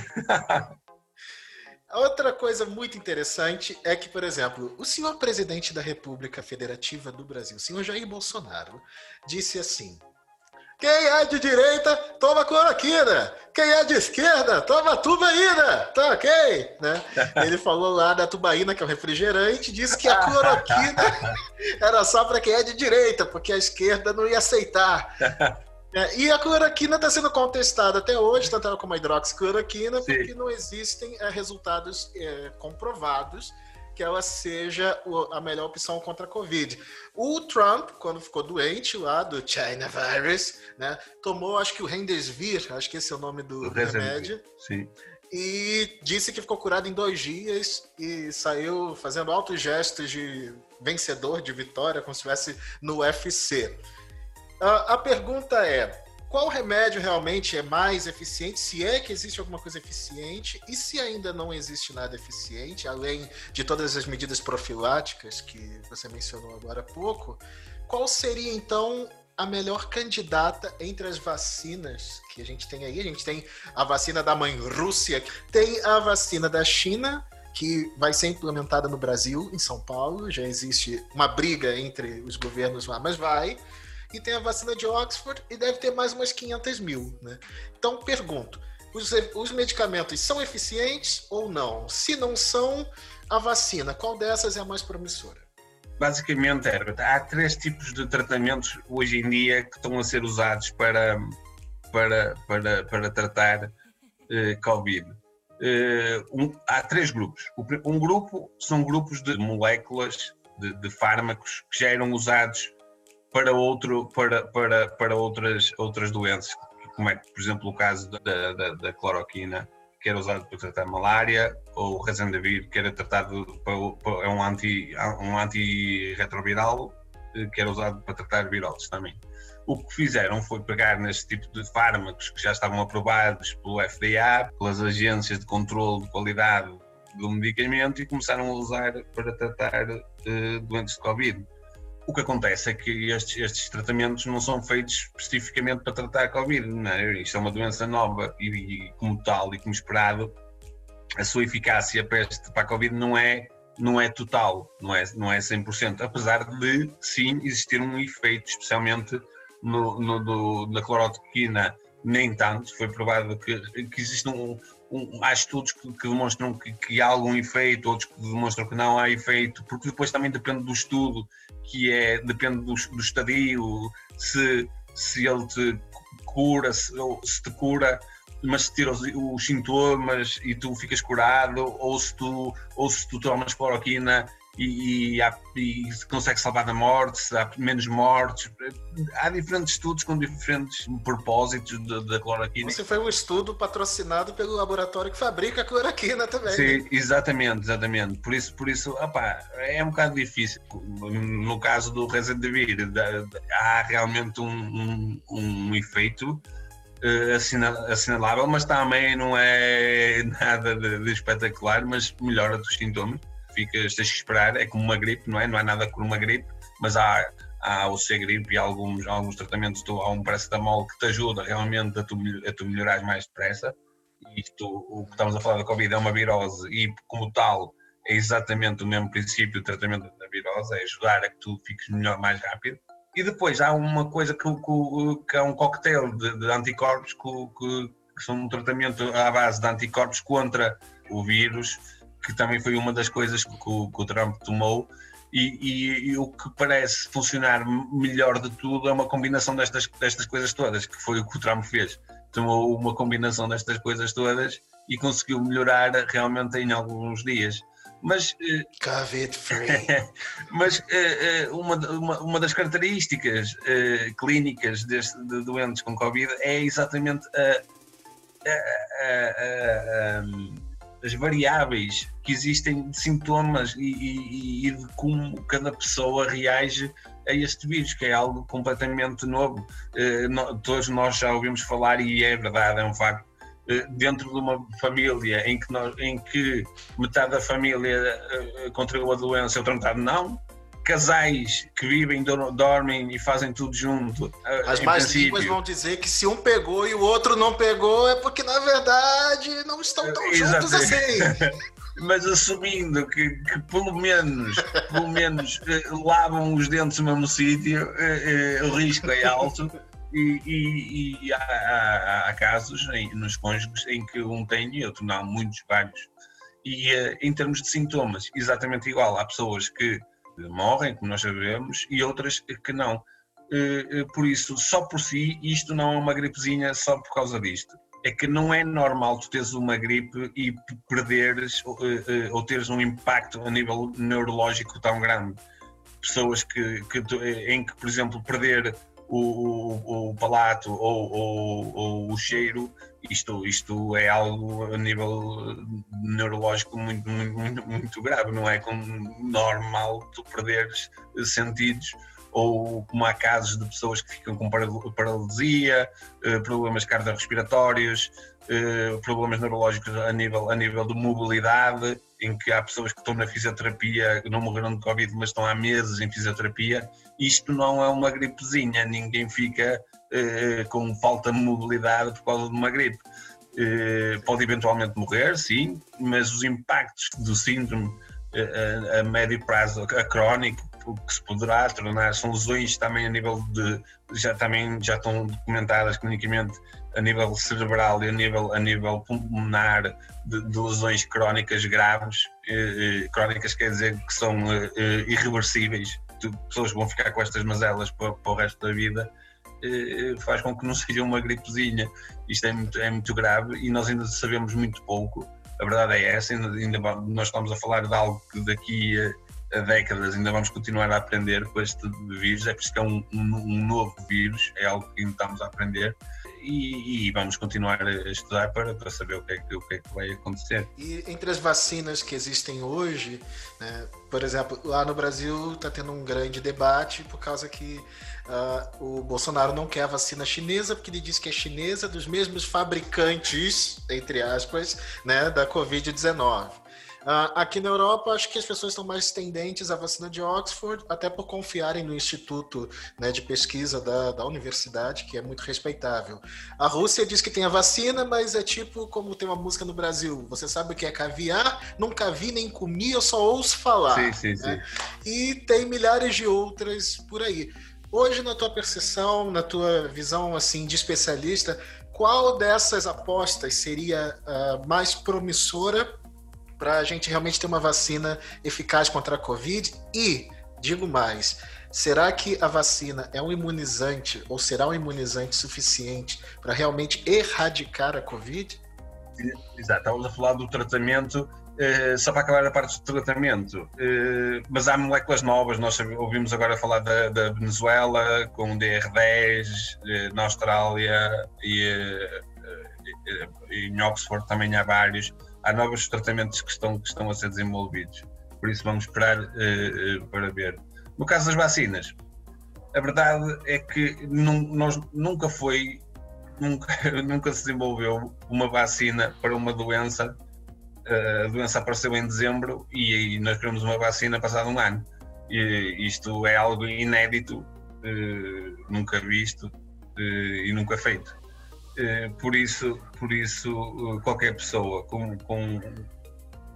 Outra coisa muito interessante é que, por exemplo, o senhor presidente da República Federativa do Brasil, o senhor Jair Bolsonaro, disse assim: quem é de direita, toma cloroquina. Quem é de esquerda, toma tubaína. Tá ok? Né? Ele falou lá da tubaína, que é o refrigerante, disse que a cloroquina era só para quem é de direita, porque a esquerda não ia aceitar. É, e a cloroquina está sendo contestada até hoje, tanto como a hidroxicloroquina, Sim. porque não existem é, resultados é, comprovados que ela seja a melhor opção contra a Covid. O Trump, quando ficou doente lá do China virus, né, tomou acho que o Remdesivir, acho que esse é o nome do O remédio, Sim. e disse que ficou curado em dois dias e saiu fazendo altos gestos de vencedor, de vitória, como se estivesse no UFC. A, a pergunta é: qual remédio realmente é mais eficiente? Se é que existe alguma coisa eficiente, e se ainda não existe nada eficiente, além de todas as medidas profiláticas que você mencionou agora há pouco, qual seria então a melhor candidata entre as vacinas que a gente tem aí? A gente tem a vacina da mãe Rússia, tem a vacina da China, que vai ser implementada no Brasil, em São Paulo. Já existe uma briga entre os governos lá, mas vai. E tem a vacina de Oxford e deve ter mais umas 500 mil. Né? Então, pergunto: os, os medicamentos são eficientes ou não? Se não são, a vacina, qual dessas é a mais promissora? Basicamente, Herbert, há três tipos de tratamentos hoje em dia que estão a ser usados para, para, para, para tratar eh, Covid. Eh, um- há três grupos. Um grupo são grupos de moléculas, de, de fármacos, que já eram usados para, outro, para, para, para outras, outras doenças, como é, por exemplo, o caso da, da, da cloroquina, que era usado para tratar malária, ou o Rezendavir, que era tratado para, é um, anti, um antirretroviral, eh, que era usado para tratar viroses também. O que fizeram foi pegar neste tipo de fármacos que já estavam aprovados pelo FDA, pelas agências de controle de qualidade do medicamento e começaram a usar para tratar eh, doentes de Covid. O que acontece é que estes, estes tratamentos não são feitos especificamente para tratar a Covid. Não é? Isto é uma doença nova e, e, como tal, e como esperado, a sua eficácia para, este, para a Covid não é, não é total, não é, não é 100%, apesar de, sim, existir um efeito, especialmente no, no, do, na cloroquina, nem tanto. Foi provado que, que existe um, um, há estudos que, que demonstram que, que, há algum efeito, outros que demonstram que não há efeito, porque depois também depende do estudo, que é, depende do, do estadio, se, se ele te cura, se, se te cura, mas se tira os, os, sintomas e tu ficas curado, ou se tu, ou se tu tomas cloroquina e, e, há, e se consegue salvar da morte, se há menos mortes. Há diferentes estudos com diferentes propósitos da cloroquina. Você foi um estudo patrocinado pelo laboratório que fabrica a cloroquina também. Sim, né? exatamente, exatamente. Por isso, por isso opa, é um bocado difícil. No caso do Rezendavir, há realmente um, um, um efeito uh, assinalável, mas também não é nada de, de espetacular, mas melhora os sintomas ficas, tens que esperar, é como uma gripe, não é? Não há nada como uma gripe, mas há, há o ser gripe e alguns, alguns tratamentos, tu, há um paracetamol que te ajuda realmente a tu, a tu melhorares mais depressa. Isto, o que estamos a falar da Covid é uma virose e, como tal, é exatamente o mesmo princípio do tratamento da virose, é ajudar a que tu fiques melhor mais rápido. E depois há uma coisa que, que, que é um coquetel de, de anticorpos que, que, são um tratamento à base de anticorpos contra o vírus, que também foi uma das coisas que o, que o Trump tomou, e, e, e, o que parece funcionar melhor de tudo é uma combinação destas, destas coisas todas, que foi o que o Trump fez. Tomou uma combinação destas coisas todas e conseguiu melhorar realmente em alguns dias. Mas, Covid free. mas uma, uma, uma, das características clínicas deste, de doentes com Covid é exatamente a, a, a, as variáveis que existem de sintomas e, e, e, de como cada pessoa reage a este vírus, que é algo completamente novo. Uh, no, todos nós já ouvimos falar, e é verdade, é um facto, uh, dentro de uma família em que, nós, em que metade da família uh, contraiu a doença e outra metade não, casais que vivem, dormem e fazem tudo junto. As mais línguas vão dizer que se um pegou e o outro não pegou é porque na verdade não estão tão Exato. juntos assim. Mas assumindo que, que, pelo menos, pelo menos eh, lavam os dentes no mesmo sítio, eh, eh, o risco é alto. E, e, e há, há, há, casos em, nos cônjuges em que um tem e outro não, muitos, vários. E em termos de sintomas, exatamente igual. Há pessoas que morrem, como nós sabemos, e outras que não. por isso, só por si, isto não é uma gripezinha só por causa disto. É que não é normal tu teres uma gripe e perderes ou teres um impacto a nível neurológico tão grande. Pessoas que, que em que, por exemplo, perder o, o, o palato ou, ou, ou, o cheiro, isto, isto é algo a nível neurológico muito, muito, muito grave, não é como normal tu perderes sentidos ou como há casos de pessoas que ficam com paralisia, eh, problemas cardiorrespiratórios, eh, problemas neurológicos a nível, a nível de mobilidade, em que há pessoas que estão na fisioterapia, não morreram de Covid, mas estão há meses em fisioterapia. Isto não é uma gripezinha, ninguém fica eh, com falta de mobilidade por causa de uma gripe. Eh, pode eventualmente morrer, sim, mas os impactos do síndrome a, a médio prazo, a crónico, o que se poderá tornar, são lesões também a nível de, já também já estão documentadas clinicamente a nível cerebral e a nível, a nível pulmonar de, de lesões crónicas graves, eh, eh, crónicas quer dizer que são eh, eh irreversíveis, pessoas vão ficar com estas mazelas para, para o resto da vida, eh, faz com que não seja uma gripezinha. Isto é muito, é muito grave e nós ainda sabemos muito pouco. A verdade é essa, ainda, ainda nós estamos a falar de algo que daqui a décadas ainda vamos continuar a aprender com este vírus, é por isso que é um, um, um novo vírus, é algo que ainda estamos a aprender e, e, vamos continuar a estudar para, para saber o que, é que, o que é que vai acontecer. E entre as vacinas que existem hoje, né, por exemplo, lá no Brasil está tendo um grande debate por causa que uh, o Bolsonaro não quer a vacina chinesa, porque ele diz que é chinesa dos mesmos fabricantes, entre aspas, né, da Covid-19. Uh, aqui na Europa, acho que as pessoas estão mais tendentes à vacina de Oxford, até por confiarem no instituto né, de pesquisa da, da universidade, que é muito respeitável. A Rússia diz que tem a vacina, mas é tipo como tem uma música no Brasil: você sabe o que é caviar? Nunca vi nem comi, eu só ouço falar. Sim, sim, né? sim. E tem milhares de outras por aí. Hoje, na tua percepção, na tua visão assim de especialista, qual dessas apostas seria uh, mais promissora para a gente realmente ter uma vacina eficaz contra a Covid? E, digo mais, será que a vacina é um imunizante ou será um imunizante suficiente para realmente erradicar a Covid? Exato, estávamos a falar do tratamento, eh, só para acabar a parte do tratamento, eh, mas há moléculas novas, nós ouvimos agora falar da, da Venezuela com o DR10, eh, na Austrália e, e em Oxford também há vários há novos tratamentos que estão, que estão a ser desenvolvidos. Por isso vamos esperar uh, uh, para ver. No caso das vacinas, a verdade é que nós, nunca foi, nunca, nunca se desenvolveu uma vacina para uma doença. Uh, a doença apareceu em dezembro e, e nós queremos uma vacina passado um ano. E, isto é algo inédito, nunca visto e nunca feito. Eh, por isso, por isso eh, qualquer pessoa com, com,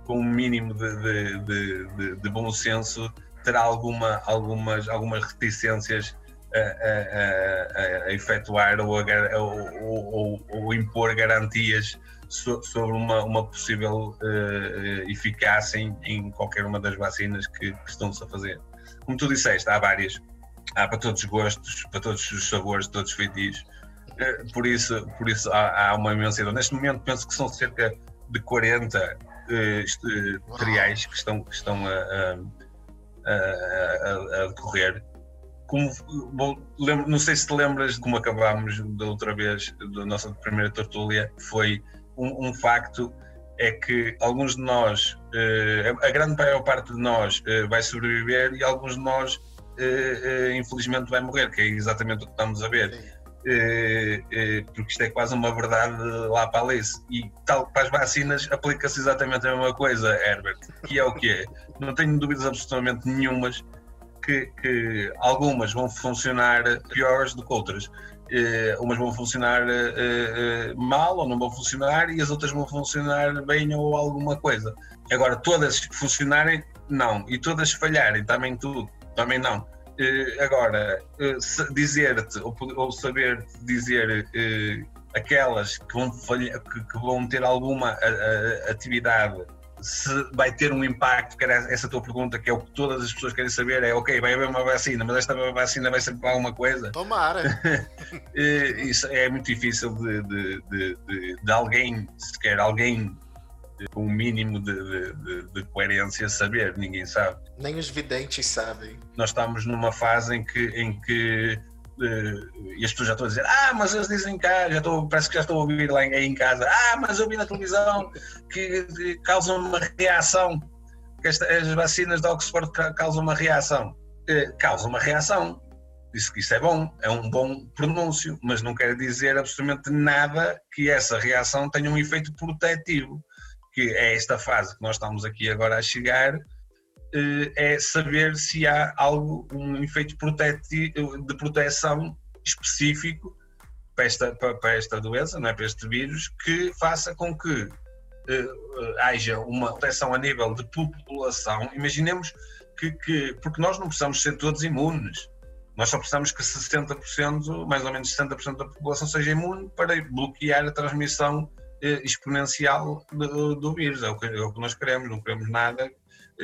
com um mínimo de, de, de, de bom senso terá alguma, algumas, algumas reticências a, a, a, a efetuar ou, ou, ou, ou, impor garantias sobre uma, uma possível uh, eficácia em, em, qualquer uma das vacinas que, que estão-se a fazer. Como tu disseste, há várias, há para todos os gostos, para todos os sabores, todos os feitiços. Eh, por isso, por isso há, há uma imensidão. Neste momento penso que são cerca de 40 uh, materiais que estão, que estão a, a, a, a decorrer. Como, bom, lembro, não sei se te lembras de como acabámos da outra vez, da nossa primeira tertúlia, foi um, um facto é que alguns de nós, uh, a grande maior parte de nós uh, vai sobreviver e alguns de nós, uh, infelizmente, vai morrer, que é exatamente o que estamos a ver. Eh, eh, porque isto é quase uma verdade lá para a Alice. E tal para as vacinas aplica-se exatamente a mesma coisa, Herbert, que é o que é. Não tenho dúvidas absolutamente nenhumas que, que algumas vão funcionar piores do que outras. Uh, umas vão funcionar uh, uh, mal ou não vão funcionar e as outras vão funcionar bem ou alguma coisa. Agora, todas funcionarem, não. E todas falharem, também tudo, também não. Agora, dizer-te ou, ou saber dizer aquelas que vão, que, que, vão ter alguma atividade se vai ter um impacto, que era essa tua pergunta, que é o que todas as pessoas querem saber, é ok, vai haver uma vacina, mas esta vacina vai ser para alguma coisa. Tomara. Isso é muito difícil de, de, de, de, alguém, sequer alguém com um mínimo de, de, de, coerência saber, ninguém sabe. Nem os videntes sabem. Nós estamos numa fase em que, em que e as pessoas já estão a dizer, ah, mas eles dizem cá, já estou, parece que já estou a ouvir lá em, casa, ah, mas eu vi na televisão que, causam uma reação, que esta, as vacinas de Oxford causam uma reação. Uh, causam uma reação. Isso, isso é bom, é um bom pronúncio, mas não quer dizer absolutamente nada que essa reação tenha um efeito protetivo que é esta fase que nós estamos aqui agora a chegar, eh, é saber se há algo, um efeito de proteção específico para esta, para esta doença, não é? para este vírus, que faça com que eh, haja uma proteção a nível de população. Imaginemos que, que, porque nós não precisamos ser todos imunes, nós só precisamos que 60%, mais ou menos 60% da população seja imune para bloquear a transmissão eh, exponencial do, do vírus, é o, que, é o, que, nós queremos, não queremos nada eh,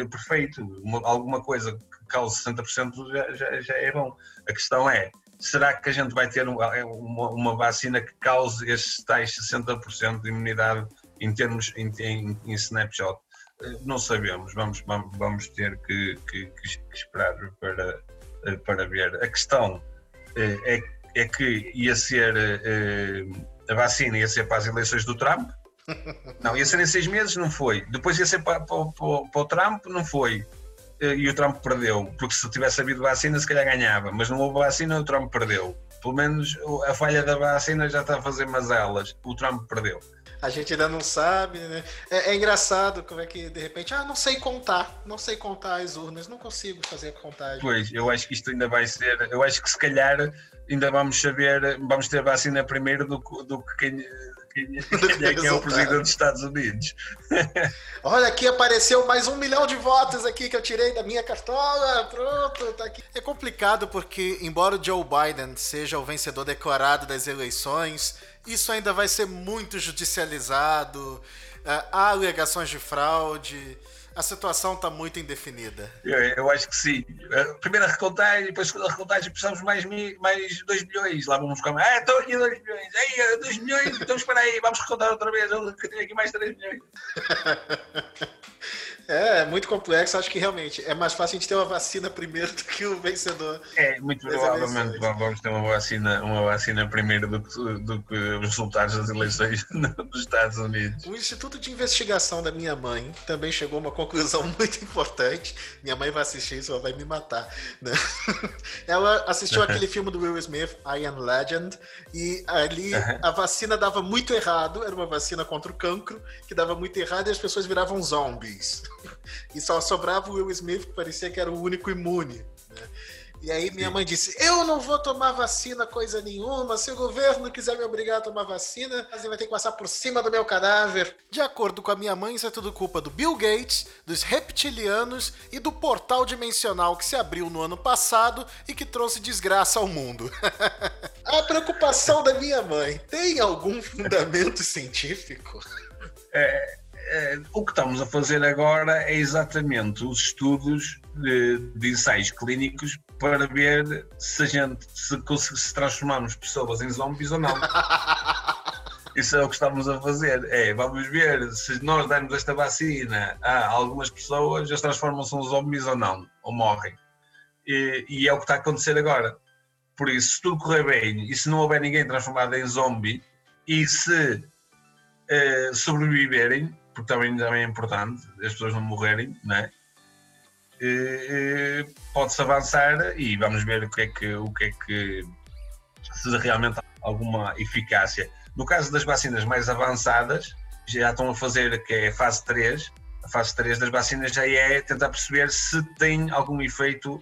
perfeito. Uma, alguma coisa que cause 60% já, já, já, é bom. A questão é, será que a gente vai ter é uma, uma vacina que cause estes tais 60% de imunidade em termos em, em, em snapshot? Eh, não sabemos, vamos, vamos, vamos ter que, que, que esperar para, para ver. A questão é, é que ia ser a vacina ia ser para as eleições do Trump. Não, ia ser em seis meses, não foi. Depois ia ser para, para, para, para o Trump, não foi. E o Trump perdeu, porque se tivesse havido vacina, se calhar ganhava, mas não houve vacina, o Trump perdeu. Pelo menos a falha da vacina já está a fazer mazelas, o Trump perdeu. A gente ainda não sabe, né? É, é, engraçado como é que de repente, ah, não sei contar, não sei contar as urnas, não consigo fazer a contagem. Pois, eu acho que isto ainda vai ser, eu acho que se calhar ainda vamos saber, vamos ter vacina primeiro do, do que quem, quem, quem é que é o presidente dos Estados Unidos. Olha, aqui apareceu mais um milhão de votos aqui que eu tirei da minha cartola. Pronto, tá aqui. É complicado porque, embora o Joe Biden seja o vencedor declarado das eleições, isso ainda vai ser muito judicializado. É, há alegações de fraude. A situação está muito indefinida. Eu, eu, acho que sim. Primeira recontagem, depois segunda recontagem, precisamos mais, mais 2 milhões. Lá vamos buscar. Ah, estão aqui 2 milhões. Ei, 2 milhões, então espera aí, vamos recontar outra vez. Eu tenho aqui mais 3 milhões. É, é, muito complexo. Acho que realmente é mais fácil a gente ter uma vacina primeiro do que o vencedor. É, muito provavelmente vamos ter uma vacina, uma vacina primeiro do que, do que os resultados das eleições nos Estados Unidos. O Instituto de Investigação da minha mãe também chegou a uma conclusão muito importante. Minha mãe vai assistir isso, ela vai me matar. Né? Ela assistiu aquele filme do Will Smith, I Am Legend, e ali a vacina dava muito errado. Era uma vacina contra o cancro que dava muito errado e as pessoas viravam zombies e só sobrava o Will Smith, que parecia que era o único imune. Né? E aí minha mãe disse: Eu não vou tomar vacina coisa nenhuma. Se o governo quiser me obrigar a tomar vacina, você vai ter que passar por cima do meu cadáver. De acordo com a minha mãe, isso é tudo culpa do Bill Gates, dos reptilianos e do portal dimensional que se abriu no ano passado e que trouxe desgraça ao mundo. a preocupação da minha mãe tem algum fundamento científico? É, é, o que estamos a fazer agora é exatamente os estudos de, de ensaios clínicos para ver se a gente se, se transformamos pessoas em zombies ou não. Isso é o que estamos a fazer. É, vamos ver se nós dermos esta vacina a algumas pessoas, eles transformam-se em zombies ou não, ou morrem. E, e, é o que está a acontecer agora. Por isso, se tudo correr bem e se não houver ninguém transformado em zombie e se eh, sobreviverem, porque também, também é importante as pessoas não morrerem, não é? Pode-se avançar e vamos ver o que é que, o que, é que se realmente há alguma eficácia. No caso das vacinas mais avançadas, já estão a fazer que é a fase 3. A fase 3 das vacinas já é tentar perceber se tem algum efeito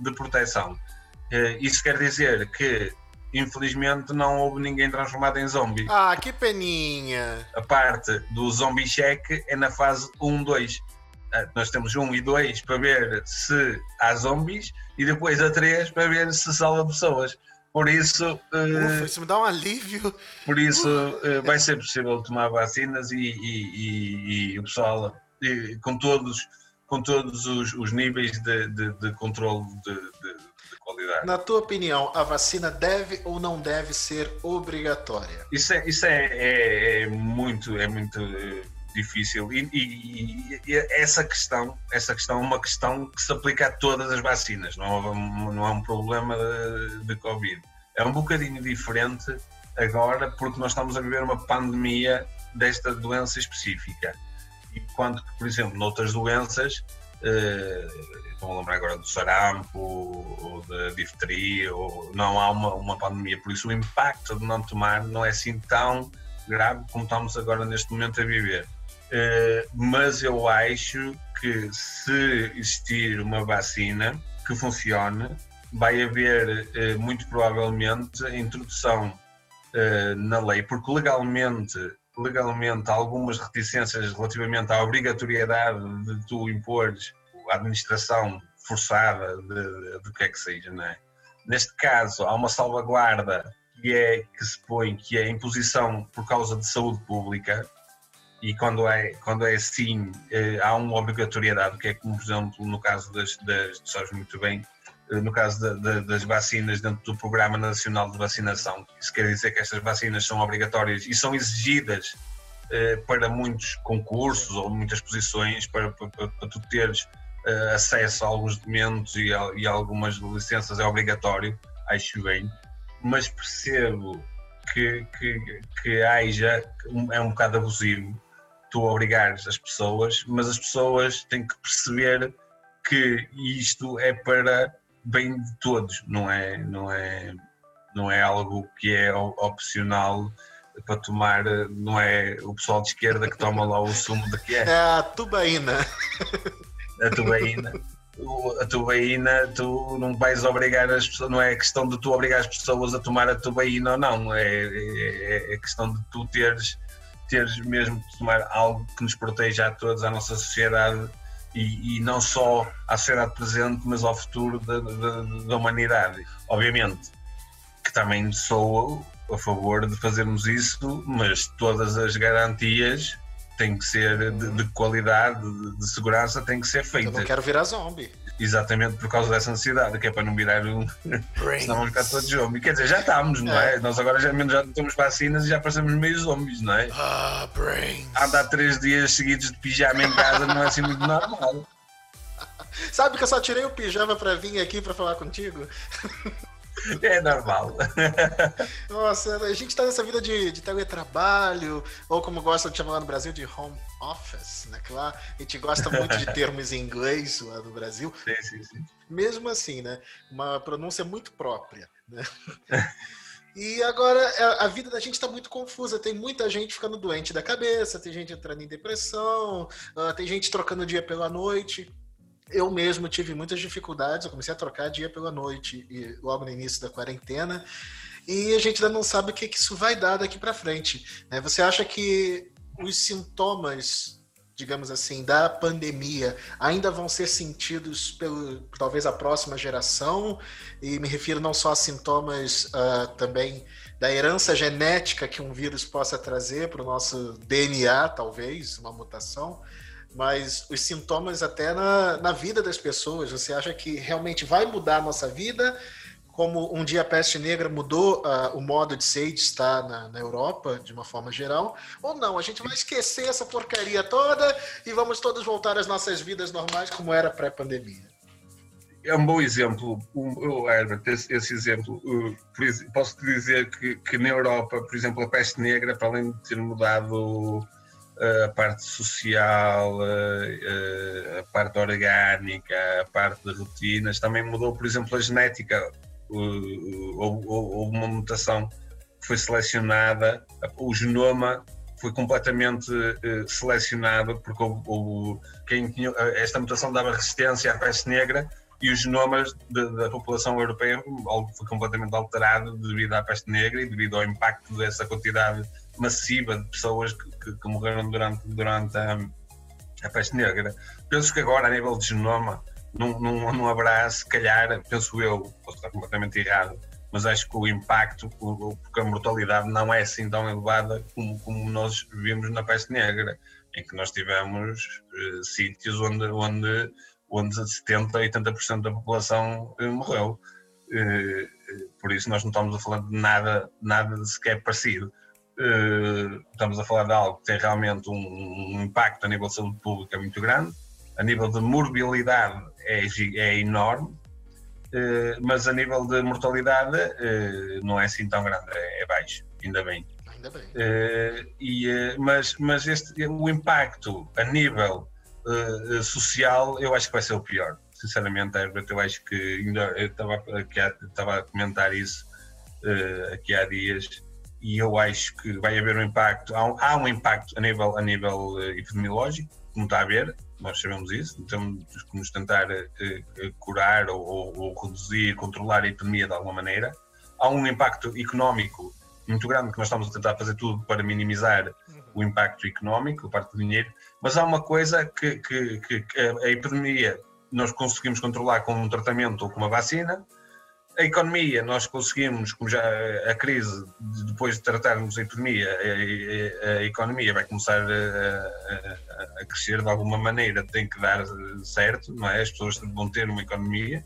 de proteção. Eh, isso quer dizer que infelizmente não houve ninguém transformado em zombie. Ah, que peninha! A parte do zombie check é na fase 1, 2. Ah, nós temos 1 e 2 para ver se há zombies e depois a 3 para ver se salva pessoas. Por isso. Ufa, uh, isso me dá um alívio. Por isso uh, vai ser possível tomar vacinas e, e, e, e o pessoal com todos, com todos os, os níveis de, de, de controle de, de, qualidade. Na tua opinião, a vacina deve ou não deve ser obrigatória? Isso é, isso é, é, é muito, é muito eh, difícil e, e, e, essa questão, essa questão é uma questão que se aplica a todas as vacinas, não é, não é um problema de, de Covid. É um bocadinho diferente agora porque nós estamos a viver uma pandemia desta doença específica. Enquanto que, por exemplo, noutras doenças, eh, estou a lembrar agora do sarampo ou da difteria, ou, não há uma, uma pandemia, por isso o impacto de não tomar não é assim tão grave como estamos agora neste momento a viver. Eh, mas eu acho que se existir uma vacina que funcione, vai haver eh, muito provavelmente a introdução na lei, porque legalmente legalmente algumas reticências relativamente à obrigatoriedade de tu impores a administração forçada de, do que é que seja, não é? Neste caso, há uma salvaguarda que é que se põe que é imposição por causa de saúde pública e quando é quando é assim eh, há uma obrigatoriedade que é como por exemplo no caso das, das sabes muito bem no caso de, de, das vacinas dentro do Programa Nacional de Vacinação. Isso quer dizer que estas vacinas são obrigatórias e são exigidas eh, para muitos concursos ou muitas posições, para, para, para tu teres eh, acesso a alguns documentos e, a, e algumas licenças é obrigatório, acho bem, mas percebo que, que, que haja, é um bocado abusivo, tu obrigares as pessoas, mas as pessoas têm que perceber que isto é para bem de todos, não é, não é, não é algo que é opcional para tomar, não é o pessoal de esquerda que toma lá o sumo de que é. É a tubaína. A tubaína. A tubaína, tu não vais obrigar as pessoas, não é questão de tu obrigar as pessoas a tomar a tubaína ou não, é, é, é questão de tu teres, teres mesmo de tomar algo que nos proteja a todos, à nossa sociedade, e, e, não só à sociedade presente, mas ao futuro da, da, da, humanidade. Obviamente que também sou a favor de fazermos isso, mas todas as garantias têm que ser de, de qualidade, de, de, segurança, têm que ser feitas. Eu não quero virar zombie. Exatamente por causa dessa necessidade, que é para não virar um. Senão vamos ficar todos zombies. Quer dizer, já estamos, não é? é? Nós agora já, já temos vacinas e já passamos meio zombies, não é? Ah, brains. Andar três dias seguidos de pijama em casa não é assim muito normal. Sabe que eu só tirei o pijama para vir aqui para falar contigo? É normal. Nossa, a gente está nessa vida de, de teletrabalho, ou como gostam de chamar lá no Brasil, de home office, né? Que lá a gente gosta muito de termos em inglês lá no Brasil. Sim, sim, sim. Mesmo assim, né? Uma pronúncia muito própria, né? E agora a vida da gente está muito confusa. Tem muita gente ficando doente da cabeça, tem gente entrando em depressão, ah, tem gente trocando dia pela noite eu mesmo tive muitas dificuldades, eu comecei a trocar dia pela noite e logo no início da quarentena, e a gente ainda não sabe o que, que isso vai dar daqui para frente. Né? Você acha que os sintomas, digamos assim, da pandemia ainda vão ser sentidos pelo talvez a próxima geração? E me refiro não só a sintomas uh, também da herança genética que um vírus possa trazer para o nosso DNA, talvez, uma mutação, mas os sintomas até na, na vida das pessoas. Você acha que realmente vai mudar a nossa vida? Como um dia a peste negra mudou uh, o modo de e de estar na, na Europa, de uma forma geral, ou não? A gente vai esquecer essa porcaria toda e vamos todos voltar às nossas vidas normais como era pré-pandemia é um bom exemplo, o, Herbert, esse, esse exemplo. posso te dizer que, que, na Europa, por exemplo, a peste negra, para além de ter mudado a parte social, a, parte orgânica, a parte de rotinas, também mudou, por exemplo, a genética. Houve uma mutação que foi selecionada, o genoma foi completamente uh, selecionado porque houve, quem tinha, esta mutação dava resistência à peste negra e os genomas de, da população europeia foi completamente alterado devido à peste negra e devido ao impacto dessa quantidade massiva de pessoas que, que, que morreram durante, durante a, a, peste negra. Penso que agora, a nível de genoma, não, não, não haverá, se calhar, penso eu, posso estar completamente errado, mas acho que o impacto, porque a mortalidade não é assim tão elevada como, como nós vimos na peste negra. em que nós tivemos uh, sítios onde, onde, onde 70%, 80% da população uh, morreu. Uh, por isso nós não estamos a falar de nada, nada sequer parecido. estamos a falar de algo que tem realmente um, um, impacto a nível de saúde pública muito grande, a nível de morbilidade é, é enorme, mas a nível de mortalidade não é assim tão grande, é, é baixo, ainda bem. Ainda bem. Uh, e, mas mas este, o impacto a nível social eu acho que vai ser o pior. Sinceramente, Herbert, eu acho que ainda estava a, estava a comentar isso aqui há dias e eu acho que vai haver um impacto, há um, há um impacto a nível, a nível epidemiológico, como está a haver, nós sabemos isso, temos que nos tentar curar ou, ou, ou reduzir, controlar a epidemia de alguma maneira. Há um impacto económico muito grande, que nós estamos a tentar fazer tudo para minimizar uhum. o impacto económico, a parte do dinheiro, mas há uma coisa que, que, que a epidemia nós conseguimos controlar com um tratamento ou com uma vacina, a economia, nós conseguimos, como já a crise, depois de tratarmos a epidemia, a, economia vai começar a, crescer de alguma maneira, tem que dar certo, não é? As pessoas vão ter uma economia.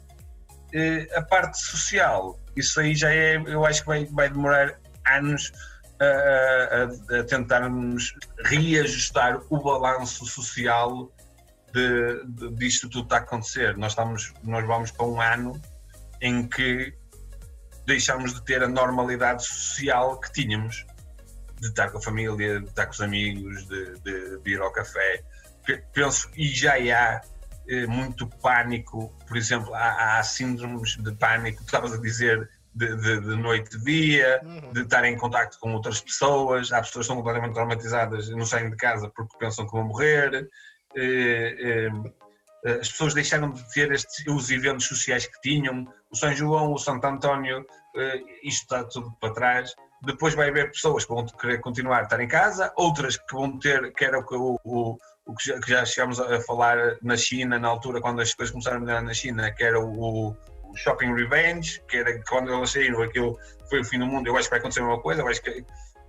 A parte social, isso aí já é, eu acho que vai, vai demorar anos a tentarmos reajustar o balanço social de, de, disto tudo está a acontecer. Nós, estamos, nós vamos para um ano em que deixamos de ter a normalidade social que tínhamos, de estar com a família, de estar com os amigos, de, de, de ir ao café. Penso, e já há eh, muito pânico, por exemplo, há, há síndromes de pânico, estavas a dizer de, de, de noite e dia, uhum. de estar em contato com outras pessoas. Há pessoas que estão completamente traumatizadas e não saem de casa porque pensam que vão morrer. Eh, eh, as pessoas deixaram de ter estes, os eventos sociais que tinham. O São João, o Santo António, eh, isto está tudo para trás. Depois vai haver pessoas que vão querer continuar a estar em casa, outras que vão ter, que era o, o, o que, já, que já chegámos a falar na China, na altura, quando as coisas começaram a melhorar na China, que era o, Shopping Revenge, que era quando elas saíram, aquilo foi o fim do mundo. Eu acho que vai acontecer a mesma coisa. Eu acho que,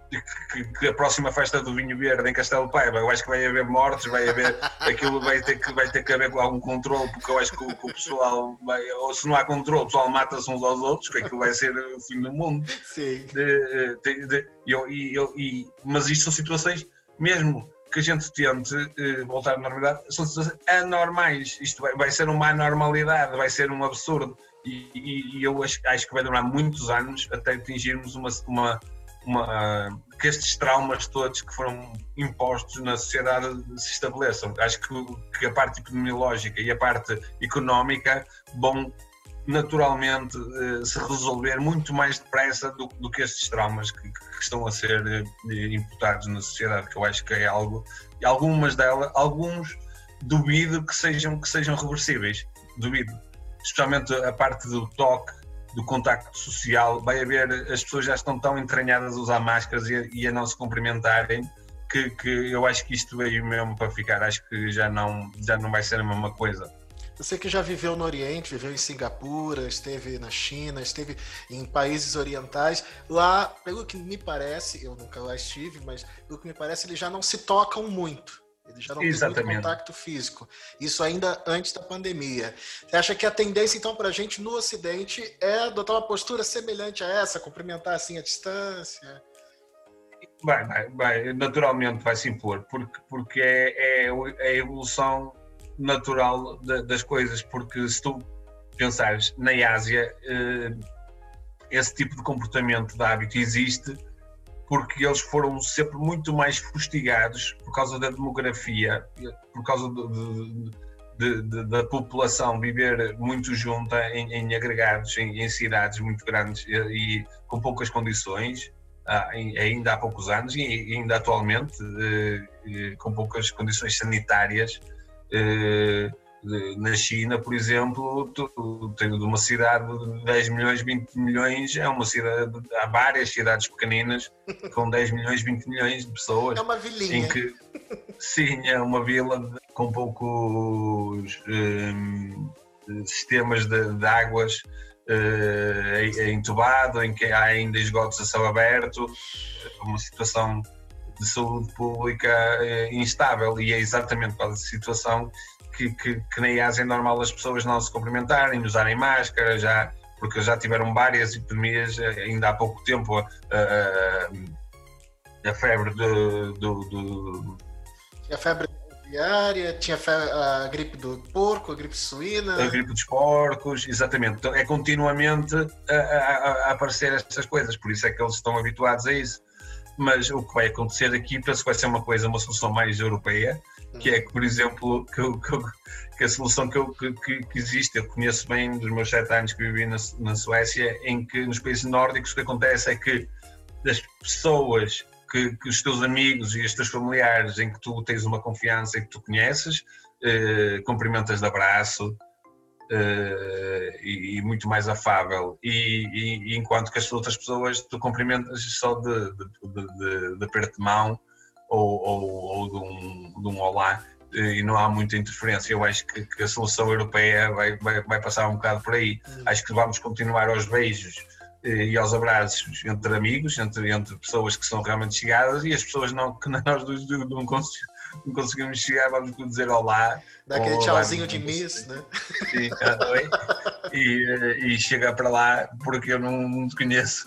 que, que a próxima festa do vinho verde em Castelo Paiva, eu acho que vai haver mortes, vai haver aquilo, vai ter que, vai ter que haver algum controle, porque eu acho que o, que o pessoal vai, ou se não há controle, o pessoal mata-se uns aos outros, que aquilo vai ser o fim do mundo. Sim. De, de, de, eu, e, eu, e, mas isto são situações, mesmo que a gente tente uh, voltar à normalidade, são situações anormais. Isto vai, vai ser uma anormalidade, vai ser um absurdo e, e, eu acho, acho, que vai demorar muitos anos até atingirmos uma, uma, uma, que estes traumas todos que foram impostos na sociedade se estabeleçam. Acho que, que a parte epidemiológica e a parte económica vão naturalmente eh, se resolver muito mais depressa do, do que estes traumas que, que, estão a ser eh, imputados na sociedade, que eu acho que é algo, e algumas delas, alguns duvido que sejam, que sejam reversíveis, duvido especialmente a parte do toque, do contacto social, vai haver, as pessoas já estão tão entranhadas a usar máscaras e a, e a não se cumprimentarem que, que, eu acho que isto veio mesmo para ficar, acho que já não, já não vai ser a mesma coisa. Você que já viveu no Oriente, viveu em Singapura, esteve na China, esteve em países orientais. Lá, pelo que me parece, eu nunca lá estive, mas pelo que me parece, eles já não se tocam muito. Eles já não Exatamente. muito contato físico. Isso ainda antes da pandemia. Você acha que a tendência, então, para a gente no Ocidente é adotar uma postura semelhante a essa, cumprimentar assim a distância? Vai, vai, vai naturalmente vai se impor, porque, porque é, é, é a evolução natural das coisas, porque se tu pensares na Ásia, eh, esse tipo de comportamento de hábito existe porque eles foram sempre muito mais fustigados por causa da demografia, por causa de, de, de, da população viver muito junta em, em agregados, em, em, cidades muito grandes e, e com poucas condições, ah, ainda há poucos anos e ainda atualmente, eh, com poucas condições sanitárias. Eh, na China, por exemplo, tendo uma cidade de 10 milhões, 20 milhões, é uma cidade, há várias cidades pequeninas com 10 milhões, 20 milhões de pessoas. É uma vilinha. Que, sim, é uma vila com poucos um, sistemas de, de águas uh, entubado, em que há ainda esgotos a céu aberto, uma situação de saúde pública eh, instável e é exatamente para a situação que, que, que, na é normal as pessoas não se cumprimentarem, usarem máscara, já, porque já tiveram várias epidemias eh, ainda há pouco tempo. A, a, a febre do, do, do. A febre aviária, tinha a gripe do porco, a gripe suína. A gripe dos porcos, exatamente. Então, é continuamente a, a, a aparecer estas coisas, por isso é que eles estão habituados a isso. Mas o que vai acontecer aqui penso que vai ser uma coisa, uma solução mais europeia, que é por exemplo, que, que, que a solução que, eu, que, que, existe, eu conheço bem dos meus sete anos que vivi na, na Suécia, em que nos países nórdicos o que acontece é que as pessoas que, que, os teus amigos e os teus familiares em que tu tens uma confiança e que tu conheces, eh, cumprimentas de abraço eh, e, e, muito mais afável. E, e, e, enquanto que as outras pessoas tu cumprimentas só de, de, de, de aperto de mão ou, ou, ou de, um, de um olá eh, e não há muita interferência. Eu acho que, que a solução europeia vai, vai, vai, passar um bocado por aí. Hum. Acho que vamos continuar aos beijos eh, e aos abraços entre amigos, entre, entre pessoas que são realmente chegadas e as pessoas não, que nós dois não, não, conseguimos chegar, vamos dizer olá. Daquele tchauzinho de miss, né? Sim, e, eh, e chega para lá porque eu não, não te conheço.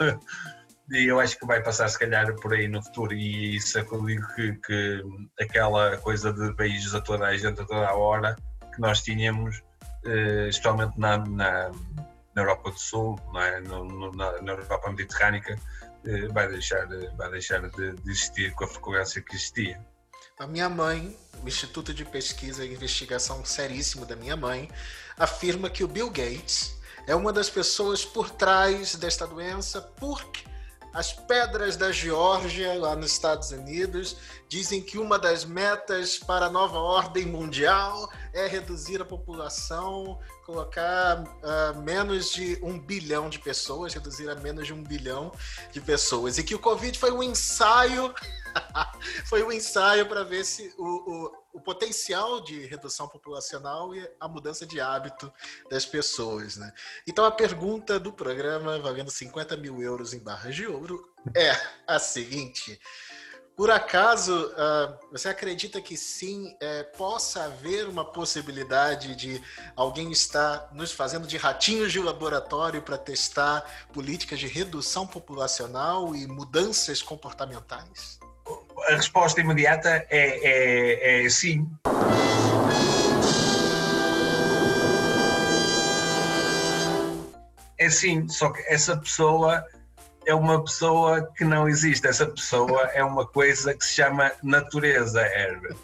E eu acho que vai passar, se calhar, por aí no futuro. E isso é que eu digo que, que aquela coisa de beijos a toda a gente, a toda a hora, que nós tínhamos, eh, especialmente na, na na Europa do Sul, é? no, no, na, na, Europa mediterrânica, eh, vai deixar, vai deixar de, de existir com a frequência que existia. A minha mãe, o Instituto de Pesquisa e Investigação seríssimo da minha mãe, afirma que o Bill Gates é uma das pessoas por trás desta doença, porque as pedras da Geórgia, lá nos Estados Unidos, dizem que uma das metas para a nova ordem mundial é reduzir a população, colocar uh, menos de um bilhão de pessoas, reduzir a menos de um bilhão de pessoas. E que o Covid foi um ensaio, foi um ensaio para ver se o, o, o, potencial de redução populacional e a mudança de hábito das pessoas. Né? Então a pergunta do programa, valendo 50 mil euros em barras de ouro, é a seguinte. Por acaso, uh, você acredita que sim, é, possa haver uma possibilidade de alguém estar nos fazendo de ratinhos de laboratório para testar políticas de redução populacional e mudanças comportamentais? A resposta imediata é, é, é sim. É sim, só que essa pessoa é uma pessoa que não existe. Essa pessoa é uma coisa que se chama natureza, Herbert.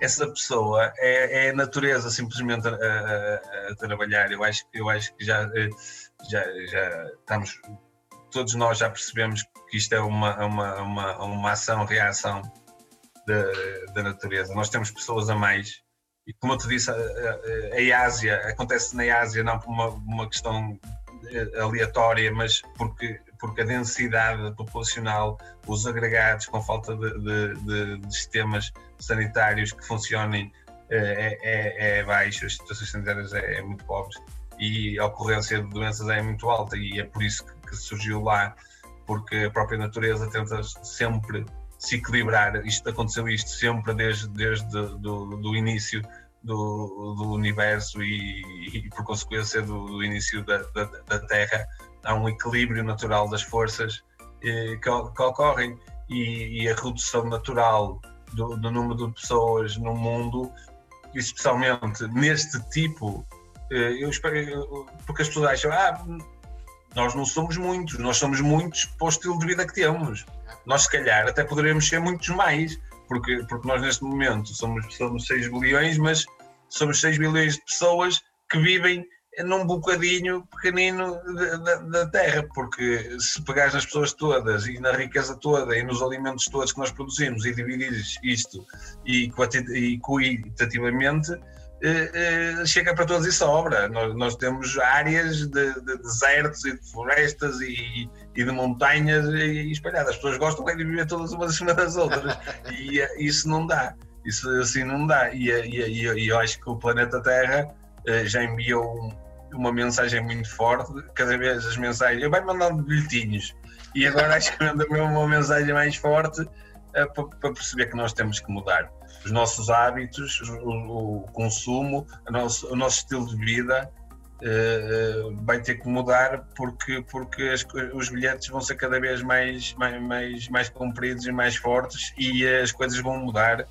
Essa pessoa é, é natureza simplesmente a, a, a, trabalhar. Eu acho, eu acho que já, já, já estamos, todos nós já percebemos que isto é uma, uma, uma, uma ação-reação da, natureza. Nós temos pessoas a mais e como eu te disse, a, a, a Ásia, acontece na Ásia não por uma, uma questão aleatória, mas porque porque a densidade populacional, os agregados com falta de, de, de sistemas sanitários que funcionem eh, é, é, é baixo, as situações sanitárias é, é, muito pobres e a ocorrência de doenças é muito alta e é por isso que, que surgiu lá, porque a própria natureza tenta sempre se equilibrar. Isto aconteceu isto sempre desde, desde do, do início do, do universo e, e, por consequência do, do início da, da, da, Terra há um equilíbrio natural das forças eh, que, que, ocorrem e, e, a redução natural do, do, número de pessoas no mundo, especialmente neste tipo, eh, eu espero, porque as pessoas acham, ah, nós não somos muitos, nós somos muitos para o estilo de vida que temos. Nós, se calhar, até poderíamos ser muitos mais, porque, porque nós neste momento somos, somos 6 bilhões, mas somos 6 bilhões de pessoas que vivem num bocadinho pequenino da terra, porque se pegares nas pessoas todas e na riqueza toda e nos alimentos todos que nós produzimos e dividires isto e, e qualitativamente, eh, eh, chega para todos e sobra. Nós, nós temos áreas de, de, desertos e de florestas e, e de montanhas espalhadas. As pessoas gostam de viver todas umas acima das outras e eh, isso não dá. Isso assim não dá. E, e, e eu acho que o planeta Terra já enviou uma mensagem muito forte, cada vez as mensagens. Eu vai mandando bilhetinhos e agora acho que manda uma mensagem mais forte para perceber que nós temos que mudar os nossos hábitos, o, o consumo, o nosso, o nosso estilo de vida uh, vai ter que mudar porque, porque as, os bilhetes vão ser cada vez mais, mais, mais, mais compridos e mais fortes e as coisas vão mudar.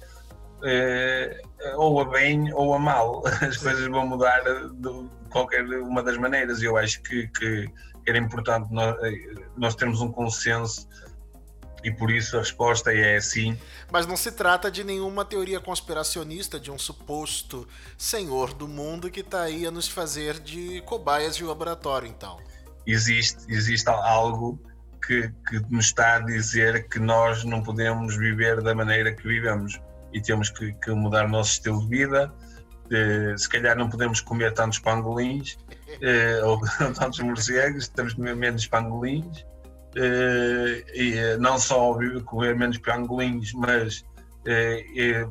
Uh, ou a bem ou a mal, as coisas vão mudar de qualquer uma das maneiras. Eu acho que, que era importante nós, nós termos um consenso e por isso a resposta é sim. Mas não se trata de nenhuma teoria conspiracionista de um suposto senhor do mundo que está aí a nos fazer de cobaias de laboratório, então. Existe, existe algo que, que nos está a dizer que nós não podemos viver da maneira que vivemos e temos que, que mudar o nosso estilo de vida. Uh, se calhar não podemos comer tantos pangolins uh, ou tantos morcegos, temos que comer menos pangolins eh, e eh, não só comer menos pangolinhos, mas eh,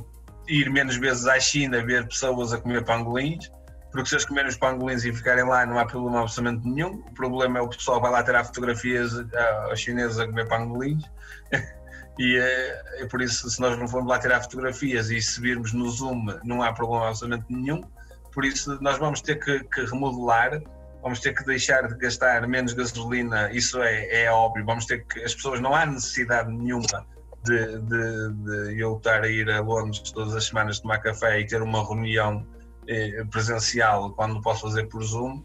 ir menos vezes à China ver pessoas a comer pangolins, porque se eles comerem os pangolins e ficarem lá não há problema absolutamente nenhum. O problema é o pessoal vai lá tirar fotografias aos chineses a comer pangolins. e é, é, por isso, se nós não formos lá tirar fotografias e se virmos no Zoom, não há problema absolutamente nenhum. Por isso, nós vamos ter que, que remodelar vamos ter que deixar de gastar menos gasolina, isso é, é óbvio, vamos ter que, as pessoas não há necessidade nenhuma de, de, de eu estar a ir a Londres todas as semanas tomar café e ter uma reunião eh, presencial quando posso fazer por Zoom,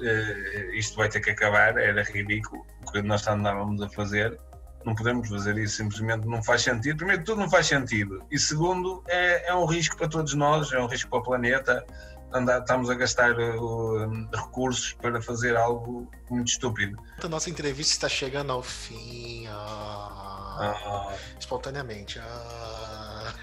eh, isto vai ter que acabar, era ridículo o que nós andávamos a fazer, não podemos fazer isso, simplesmente não faz sentido. Primeiro, tudo não faz sentido, e segundo, é, é um risco para todos nós, é um risco para o planeta estamos a gastar uh, recursos para fazer algo muito estúpido. A nossa entrevista está chegando ao fim. Ah, ah. Espontaneamente. Ah.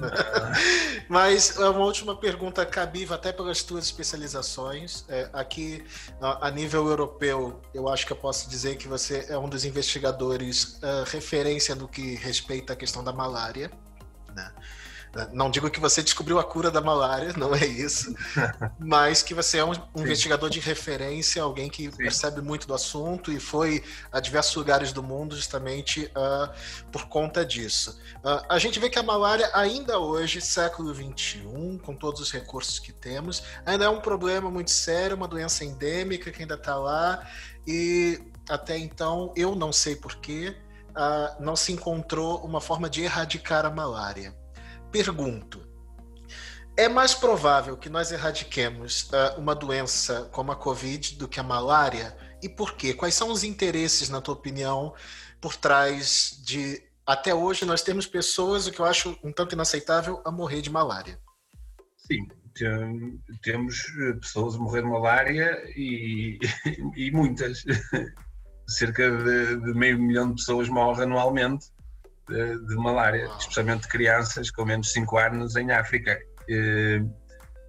Mas uma última pergunta cabível até pelas tuas especializações. É, aqui, a nível europeu, eu acho que eu posso dizer que você é um dos investigadores uh, referência no que respeita à questão da malária. Não digo que você descobriu a cura da malária, não é isso, mas que você é um investigador de referência, alguém que Sim. percebe muito do assunto e foi a diversos lugares do mundo justamente uh, por conta disso. Uh, a gente vê que a malária, ainda hoje, século XXI, com todos os recursos que temos, ainda é um problema muito sério, uma doença endêmica que ainda está lá e até então eu não sei porquê. Uh, não se encontrou uma forma de erradicar a malária. Pergunto: é mais provável que nós erradiquemos uh, uma doença como a Covid do que a malária? E por quê? Quais são os interesses, na tua opinião, por trás de. Até hoje nós temos pessoas, o que eu acho um tanto inaceitável, a morrer de malária. Sim, temos eh, pessoas a morrer de malária e, e muitas. Cerca de, de meio milhão de pessoas morrem anualmente de, de malária, especialmente crianças com menos de 5 anos em África.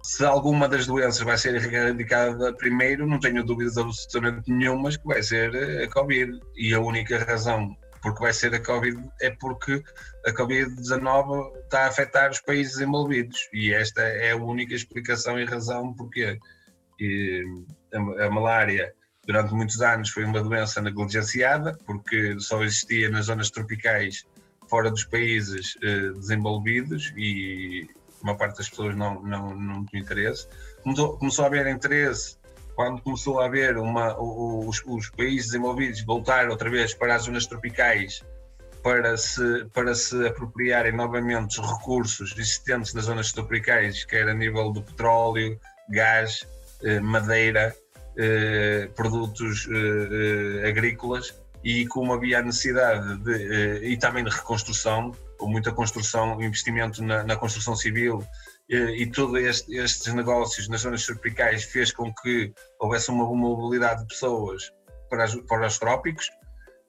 se alguma das doenças vai ser erradicada primeiro, não tenho dúvidas absolutamente nenhumas que vai ser a Covid. E a única razão porque vai ser a Covid é porque a Covid-19 está a afetar os países envolvidos. E esta é a única explicação e razão porque a, a malária durante muitos anos foi uma doença negligenciada, porque só existia nas zonas tropicais fora dos países uh, desenvolvidos e uma parte das pessoas não, não, não tinha interesse. Começou, começou a haver interesse quando começou a haver uma, os, os países desenvolvidos voltar outra vez para as zonas tropicais para se, para se apropriarem novamente os recursos existentes nas zonas tropicais, quer a nível do petróleo, gás, eh, madeira, eh, produtos agrícolas, e como havia a necessidade de, eh, e também de reconstrução, com muita construção, investimento na, na construção civil eh, e todos este, estes negócios nas zonas tropicais fez com que houvesse uma mobilidade de pessoas para, as, para os trópicos.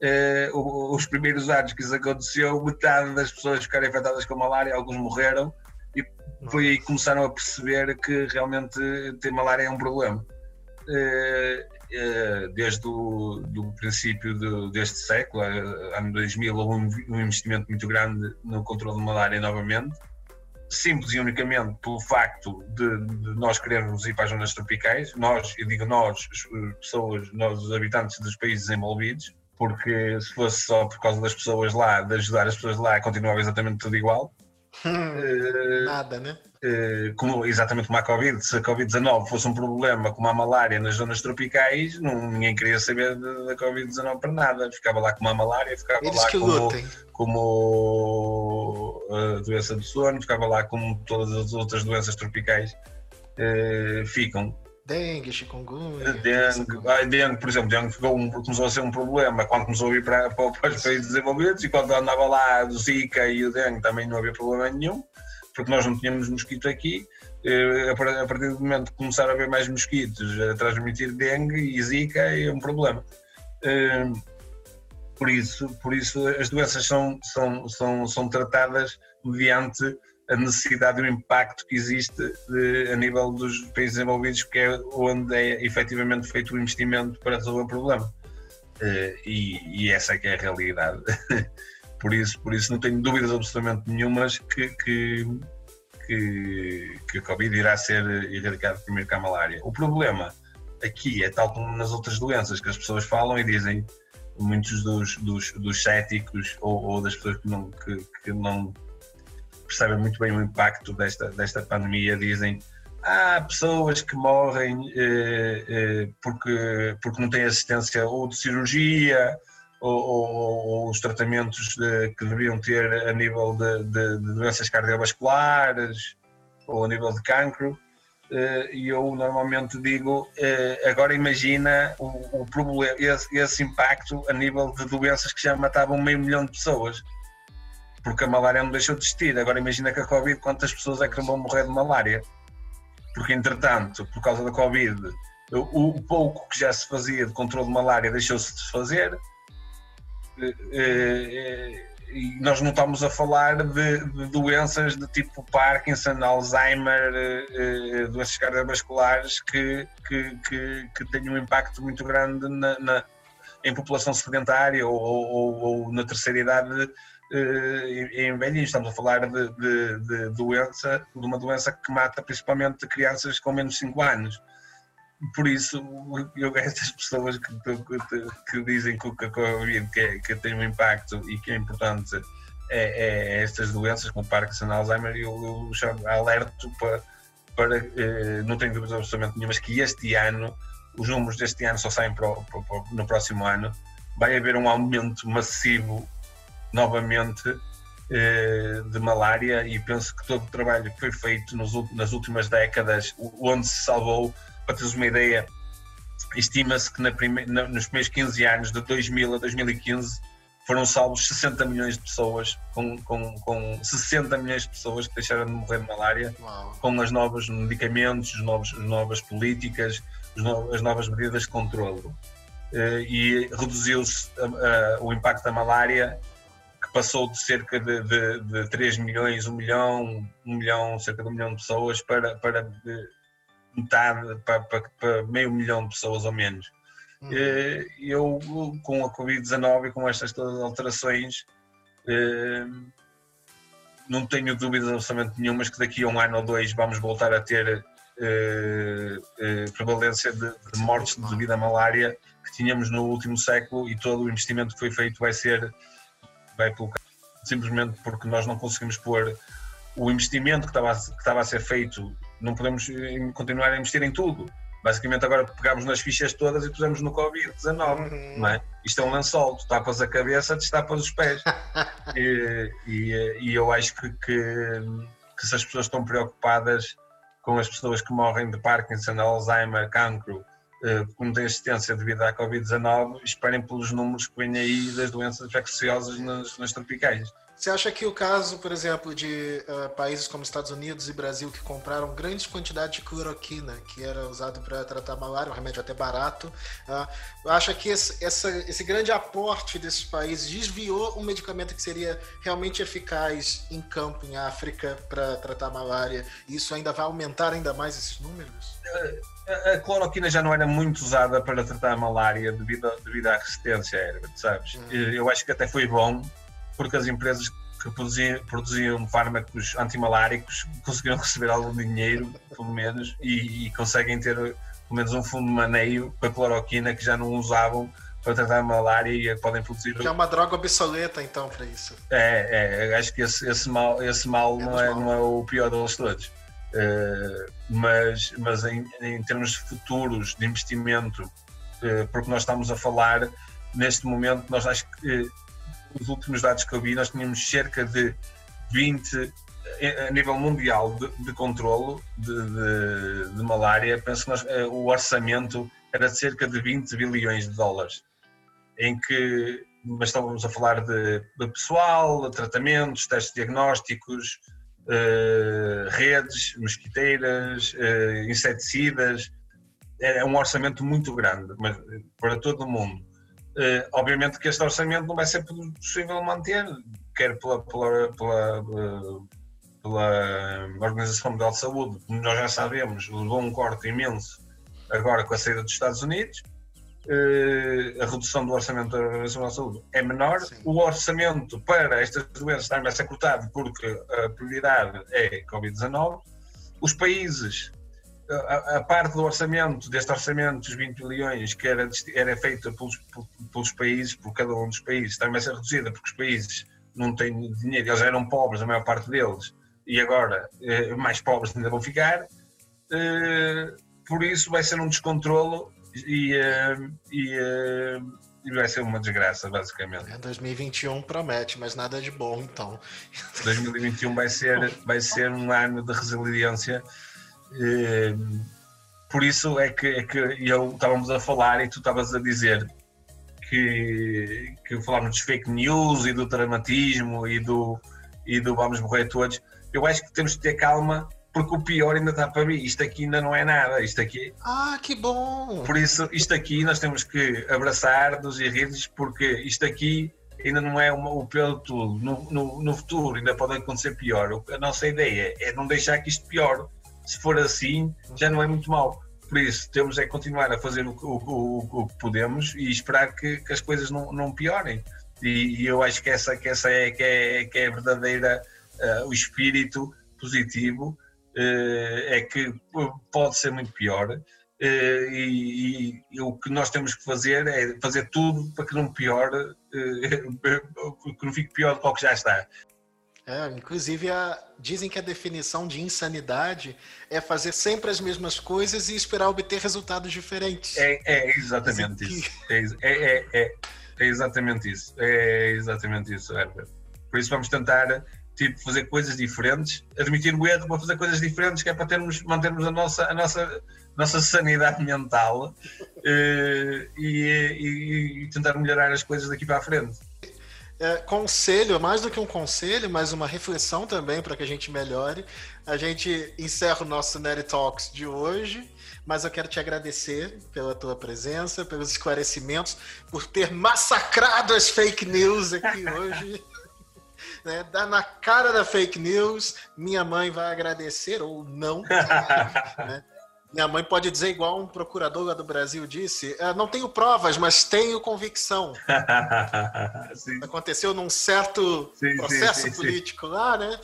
Eh, os primeiros anos que isso aconteceu, metade das pessoas ficaram afetadas com malária, alguns morreram, e foi aí que começaram a perceber que realmente ter malária é um problema. Desde o do princípio de, deste século, eh, ano 2000, houve um, investimento muito grande no controle de malária novamente, simples e unicamente pelo facto de, de, nós querermos ir para as zonas tropicais, nós, eu digo nós, as pessoas, nós, os habitantes dos países desenvolvidos, porque se fosse só por causa das pessoas lá, de ajudar as pessoas lá, continuava exatamente tudo igual. Uh, Nada, né? Uh, como, exatamente como a Covid, se a Covid-19 fosse um problema como a malária nas zonas tropicais, não, ninguém queria saber da Covid-19 para nada. Ficava lá com a malária, ficava Eles lá como, como a doença do sono, ficava lá como todas as outras doenças tropicais ficam. Dengue, chikungunya. Dengue, ah, dengue, por exemplo, dengue ficou um, começou a ser um problema quando começou a ir para, para, para, os países desenvolvidos e quando andava lá do Zika e o dengue também não havia problema nenhum, porque nós não tínhamos mosquito aqui. Eh, a partir do momento que começaram a haver mais mosquitos a transmitir dengue e Zika é um problema. Eh, por isso, por isso as doenças são, são, são, são tratadas mediante a necessidade e o impacto que existe de, a nível dos países desenvolvidos, que é onde é efetivamente feito o investimento para resolver o problema. Uh, e, e, essa é que é a realidade. por, isso, por isso não tenho dúvidas absolutamente nenhumas que, que, que, que a Covid irá ser erradicada primeiro que a malária. O problema aqui é tal como nas outras doenças, que as pessoas falam e dizem, muitos dos, dos, dos céticos ou, ou das pessoas que não, que, que não percebem muito bem o impacto desta, desta pandemia, dizem há pessoas que morrem eh, eh, porque, porque não têm assistência ou de cirurgia ou, ou, ou os tratamentos de, que deveriam ter a nível de, de, de, doenças cardiovasculares ou a nível de cancro. Eh, e eu normalmente digo, eh, agora imagina o, o problema, esse, esse impacto a nível de doenças que já matavam meio milhão de pessoas porque a malária não deixou de existir. Agora imagina que a Covid, quantas pessoas é que não vão morrer de malária? Porque, entretanto, por causa da Covid, o, pouco que já se fazia de controle de malária deixou-se de fazer. Eh, eh, e nós não estamos a falar de, de doenças de tipo Parkinson, Alzheimer, eh, doenças cardiovasculares que, que, que, que têm um impacto muito grande na, na em população sedentária ou, ou, ou na terceira idade em velhinhos. Estamos a falar de, de, de, doença, de uma doença que mata principalmente crianças com menos de 5 anos. Por isso, eu estas pessoas que, que, que dizem que a Covid que, é, que tem um impacto e que é importante é, é estas doenças como Parkinson, Alzheimer, eu, eu alerto para, para eh, não tenho dúvidas absolutamente nenhumas que este ano, os números deste ano só saem para, para, no próximo ano, vai haver um aumento massivo novamente eh, de malária e penso que todo o trabalho que foi feito nos, nas últimas décadas, onde se salvou, para teres uma ideia, estima-se que na prime, na, nos primeiros 15 anos, de 2000 a 2015, foram salvos 60 milhões de pessoas, com, com, com 60 milhões de pessoas que deixaram de morrer de malária, Uau. com os novos medicamentos, os novos, as novas políticas, as novas medidas de controle. Uh, e reduziu-se o impacto da malária passou de cerca de, de, de 3 milhões, 1 milhão, 1 milhão, cerca de 1 milhão de pessoas para, para metade, para, para, para meio milhão de pessoas ou menos. Uhum. Eh, eu, com a Covid-19 e com estas todas as alterações, eh, não tenho dúvidas absolutamente nenhumas que daqui a um ano ou dois vamos voltar a ter eh, prevalência de, de mortes devido à malária que tínhamos no último século e todo o investimento que foi feito vai ser vai pelo simplesmente porque nós não conseguimos pôr o investimento que estava, a, que estava a ser feito, não podemos continuar a investir em tudo. Basicamente agora pegámos nas fichas todas e pusemos no Covid-19, uhum. não é? Isto é um lençol, tu tapas a cabeça, destapas os pés. e, e, e, eu acho que, que, que se as pessoas estão preocupadas com as pessoas que morrem de Parkinson, Alzheimer, cancro, eh, como tem assistência devido à Covid-19, esperem pelos números que vêm aí das doenças infecciosas nas, nas tropicais. Você acha que o caso, por exemplo, de uh, países como Estados Unidos e Brasil que compraram grandes quantidades de cloroquina, que era usado para tratar malária, um remédio até barato, uh, acha que esse, essa, esse grande aporte desses países desviou um medicamento que seria realmente eficaz em campo, em África, para tratar malária? E isso ainda vai aumentar ainda mais esses números? A, a cloroquina já não era muito usada para tratar a malária devido, a, devido à resistência aérea, sabes? Hum. Eu acho que até foi bom porque as empresas que produziam, produziam fármacos antimaláricos conseguiram receber algum dinheiro, pelo menos, e, e, conseguem ter pelo menos um fundo de maneio para a cloroquina que já não usavam para tratar a malária e podem produzir. Que é uma droga obsoleta, então, para isso. É, é, acho que esse, esse mal, esse mal, é não, é, mal. não é o pior deles todos. Uh, mas mas em, em, termos futuros de investimento, uh, porque nós estamos a falar, neste momento, nós acho que uh, os últimos dados que eu vi, nós tínhamos cerca de 20 a nível mundial de, de controlo de, de, de, malária, penso que nós, o orçamento era de cerca de 20 bilhões de dólares, em que mas estamos a falar de, pessoal, tratamentos, testes diagnósticos, uh, redes, mosquiteiras, uh, inseticidas. É um orçamento muito grande mas, para todo o mundo. Uh, obviamente que este orçamento não vai ser possível manter, quer pela, pela, pela, pela Organização Mundial de Saúde, nós já sabemos, levou um corte imenso agora com a saída dos Estados Unidos, a redução do orçamento da Organização da Saúde é menor, Sim. o orçamento para estas doenças também vai ser cortado porque a prioridade é Covid-19. Os países, a, a, parte do orçamento, deste orçamento dos 20 bilhões que era, era feita pelos, pelos países, por cada um dos países, também vai ser reduzida porque os países não têm dinheiro, eles eram pobres, a maior parte deles, e agora eh, mais pobres ainda vão ficar. Eh, por isso vai ser um descontrolo e, uh, e, uh, e, vai ser uma desgraça, basicamente. É, 2021 promete, mas nada de bom, então. 2021 vai ser, vai ser um ano de resiliência. Uh, por isso é que, é que eu estávamos a falar e tu estavas a dizer que, que falámos dos fake news e do dramatismo e do, e do vamos morrer todos. Eu acho que temos que ter calma porque o pior ainda está para mim. Isto aqui ainda não é nada. Isto aqui. Ah, que bom! Por isso, isto aqui nós temos que abraçar-nos e rir porque isto aqui ainda não é uma, o pior de tudo. No, no, no, futuro ainda pode acontecer pior. A nossa ideia é não deixar que isto piore. Se for assim, já não é muito mal. Por isso, temos é continuar a fazer o, o, o, o que podemos e esperar que, que as coisas não, não piorem. E, e, eu acho que essa, que essa é, que é, que é a verdadeira, uh, o espírito positivo é que pode ser muito pior. Eh, e, e, o que nós temos que fazer é fazer tudo para que não piore, eh, que não fique pior do que o que já está. É, inclusive, a, dizem que a definição de insanidade é fazer sempre as mesmas coisas e esperar obter resultados diferentes. É, é exatamente isso. Que... É, é, é, é, exatamente isso. É exatamente isso, Herbert. Por isso vamos tentar tipo, fazer coisas diferentes, admitir o erro para fazer coisas diferentes, que é para termos, mantermos a nossa, a nossa, nossa sanidade mental uh, e, e, e, tentar melhorar as coisas daqui para a frente. É, conselho, mais do que um conselho, mas uma reflexão também para que a gente melhore. A gente encerra o nosso Nerd Talks de hoje, mas eu quero te agradecer pela tua presença, pelos esclarecimentos, por ter massacrado as fake news aqui hoje né? Dá na cara da fake news, minha mãe vai agradecer ou não. né? Minha mãe pode dizer igual um procurador lá do Brasil disse: ah, não tenho provas, mas tenho convicção. Aconteceu num certo sim, processo sim, sim, político lá, né?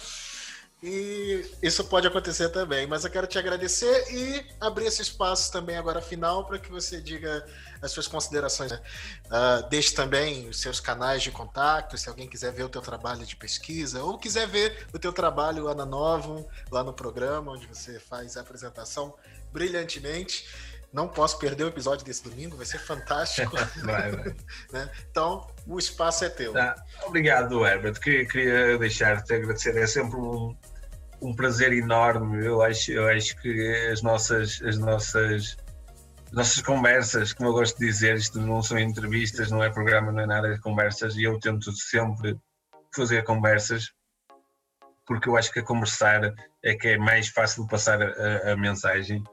E isso pode acontecer também. Mas eu quero te agradecer e abrir esse espaço também agora final para que você diga as suas considerações. Uh, deixe também os seus canais de contato, se alguém quiser ver o teu trabalho de pesquisa ou quiser ver o teu trabalho lá na Novum, lá no programa onde você faz a apresentação brilhantemente. Não posso perder o episódio desse domingo, vai ser fantástico. vai, vai. né? Então, o espaço é teu. Tá. Obrigado, Herbert. Queria, queria deixar-te agradecer. É sempre um, um prazer enorme. Eu acho, eu acho que as nossas, as nossas, as nossas conversas, como eu gosto de dizer, isto não são entrevistas, não é programa, não é nada de conversas, e eu tento sempre fazer conversas porque eu acho que a conversar é que é mais fácil passar a, a mensagem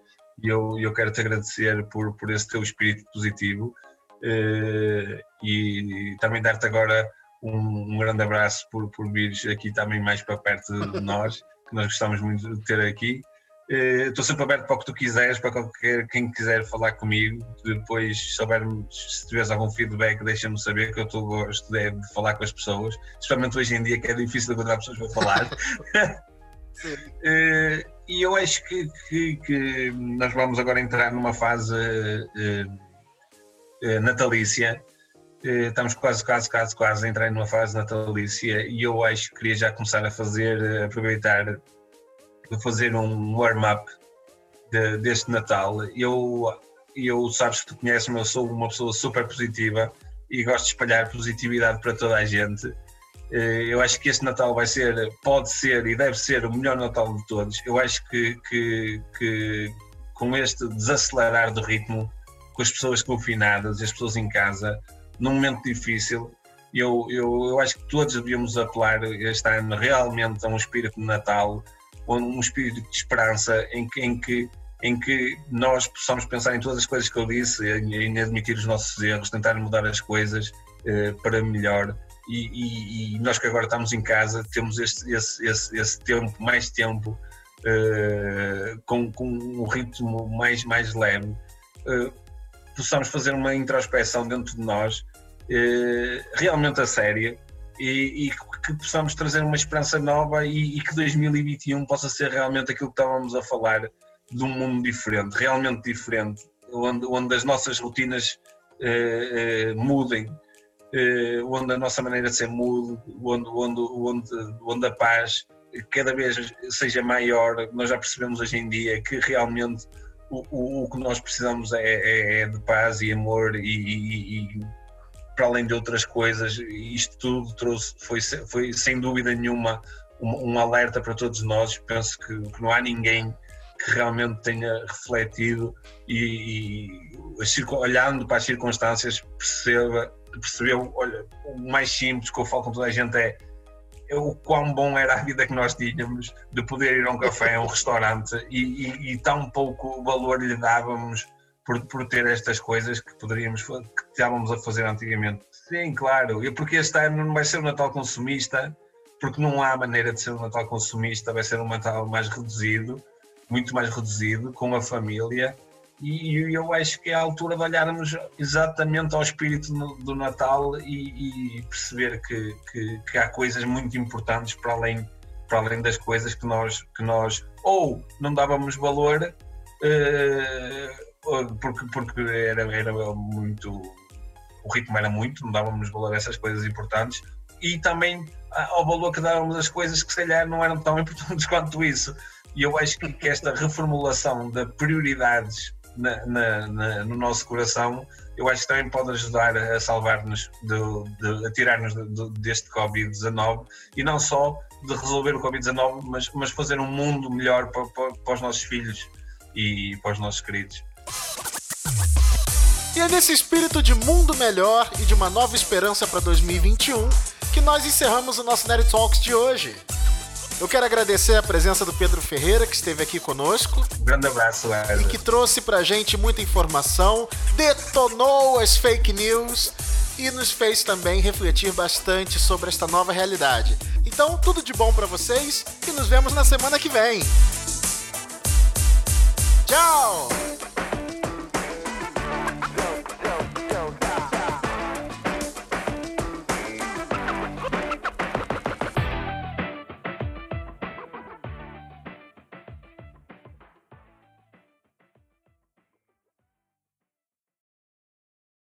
e eu, eu quero te agradecer por, por esse teu espírito positivo uh, e também dar-te agora um, um, grande abraço por, por vires aqui também mais para perto de nós que nós gostamos muito de ter aqui. Uh, estou sempre aberto para o que tu quiseres, para qualquer quem quiser falar comigo. Depois, se, souber, se tiveres algum feedback, deixa-me saber que eu estou gosto de, de, falar com as pessoas, especialmente hoje em dia que é difícil encontrar pessoas para falar. uh, e eu acho que, que, que, nós vamos agora entrar numa fase uh, natalícia eh, estamos quase, quase, quase, quase a entrar numa fase natalícia e eu acho que queria já começar a fazer, eh, aproveitar, a fazer um warm-up de, deste Natal. Eu, eu sabes que tu conheces-me, eu sou uma pessoa super positiva e gosto de espalhar positividade para toda a gente. Eh, eu acho que este Natal vai ser, pode ser e deve ser o melhor Natal de todos. Eu acho que, que, que com este desacelerar do ritmo, com as pessoas confinadas, as pessoas em casa, num momento difícil, eu, eu, eu acho que todos devíamos apelar este ano realmente a um espírito de Natal, um espírito de esperança em que, em que, em que nós possamos pensar em todas as coisas que eu disse, em, em admitir os nossos erros, tentar mudar as coisas eh, para melhor. E, e, e, nós que agora estamos em casa temos este, esse, esse, esse tempo, mais tempo, eh, com, com um ritmo mais, mais leve. Uh, possamos fazer uma introspeção dentro de nós eh, realmente a séria e, e, que possamos trazer uma esperança nova e, e, que 2021 possa ser realmente aquilo que estávamos a falar de um mundo diferente, realmente diferente, onde, onde as nossas rotinas eh, eh, mudem, eh, onde a nossa maneira de ser mude, onde, onde, onde, onde a paz cada vez seja maior. Nós já percebemos hoje em dia que realmente o, o, que nós precisamos é, é, é, de paz e amor e, e, e, para além de outras coisas, isto tudo trouxe, foi, foi sem dúvida nenhuma um, um alerta para todos nós. Penso que, que, não há ninguém que realmente tenha refletido e, e olhando para as circunstâncias perceba, percebeu, olha, o mais simples que eu falo com toda a gente é o quão bom era a vida que nós tínhamos de poder ir a um café, a um restaurante e, e, e tão pouco valor lhe dávamos por, por ter estas coisas que poderíamos que estávamos a fazer antigamente. Sim, claro, e porque este ano não vai ser um Natal consumista, porque não há maneira de ser um Natal consumista, vai ser um Natal mais reduzido, muito mais reduzido, com a família e eu acho que é a altura de olharmos exatamente ao espírito do Natal e, e perceber que, que, que, há coisas muito importantes para além, para além das coisas que nós, que nós ou não dávamos valor uh, porque, porque era, era muito o ritmo era muito, não dávamos valor a essas coisas importantes e também ao valor que dávamos às coisas que se calhar não eram tão importantes quanto isso. E eu acho que, que esta reformulação de prioridades na, na, na, no nosso coração, eu acho que também pode ajudar a salvar-nos, a tirar-nos de, de, deste Covid-19 e não só de resolver o Covid-19, mas, mas fazer um mundo melhor para, para, para os nossos filhos e para os nossos queridos. E é nesse espírito de mundo melhor e de uma nova esperança para 2021 que nós encerramos o nosso Nerd Talks de hoje. Eu quero agradecer a presença do Pedro Ferreira, que esteve aqui conosco. Um grande abraço, Wesley. E que trouxe pra gente muita informação, detonou as fake news e nos fez também refletir bastante sobre esta nova realidade. Então, tudo de bom para vocês e nos vemos na semana que vem. Tchau!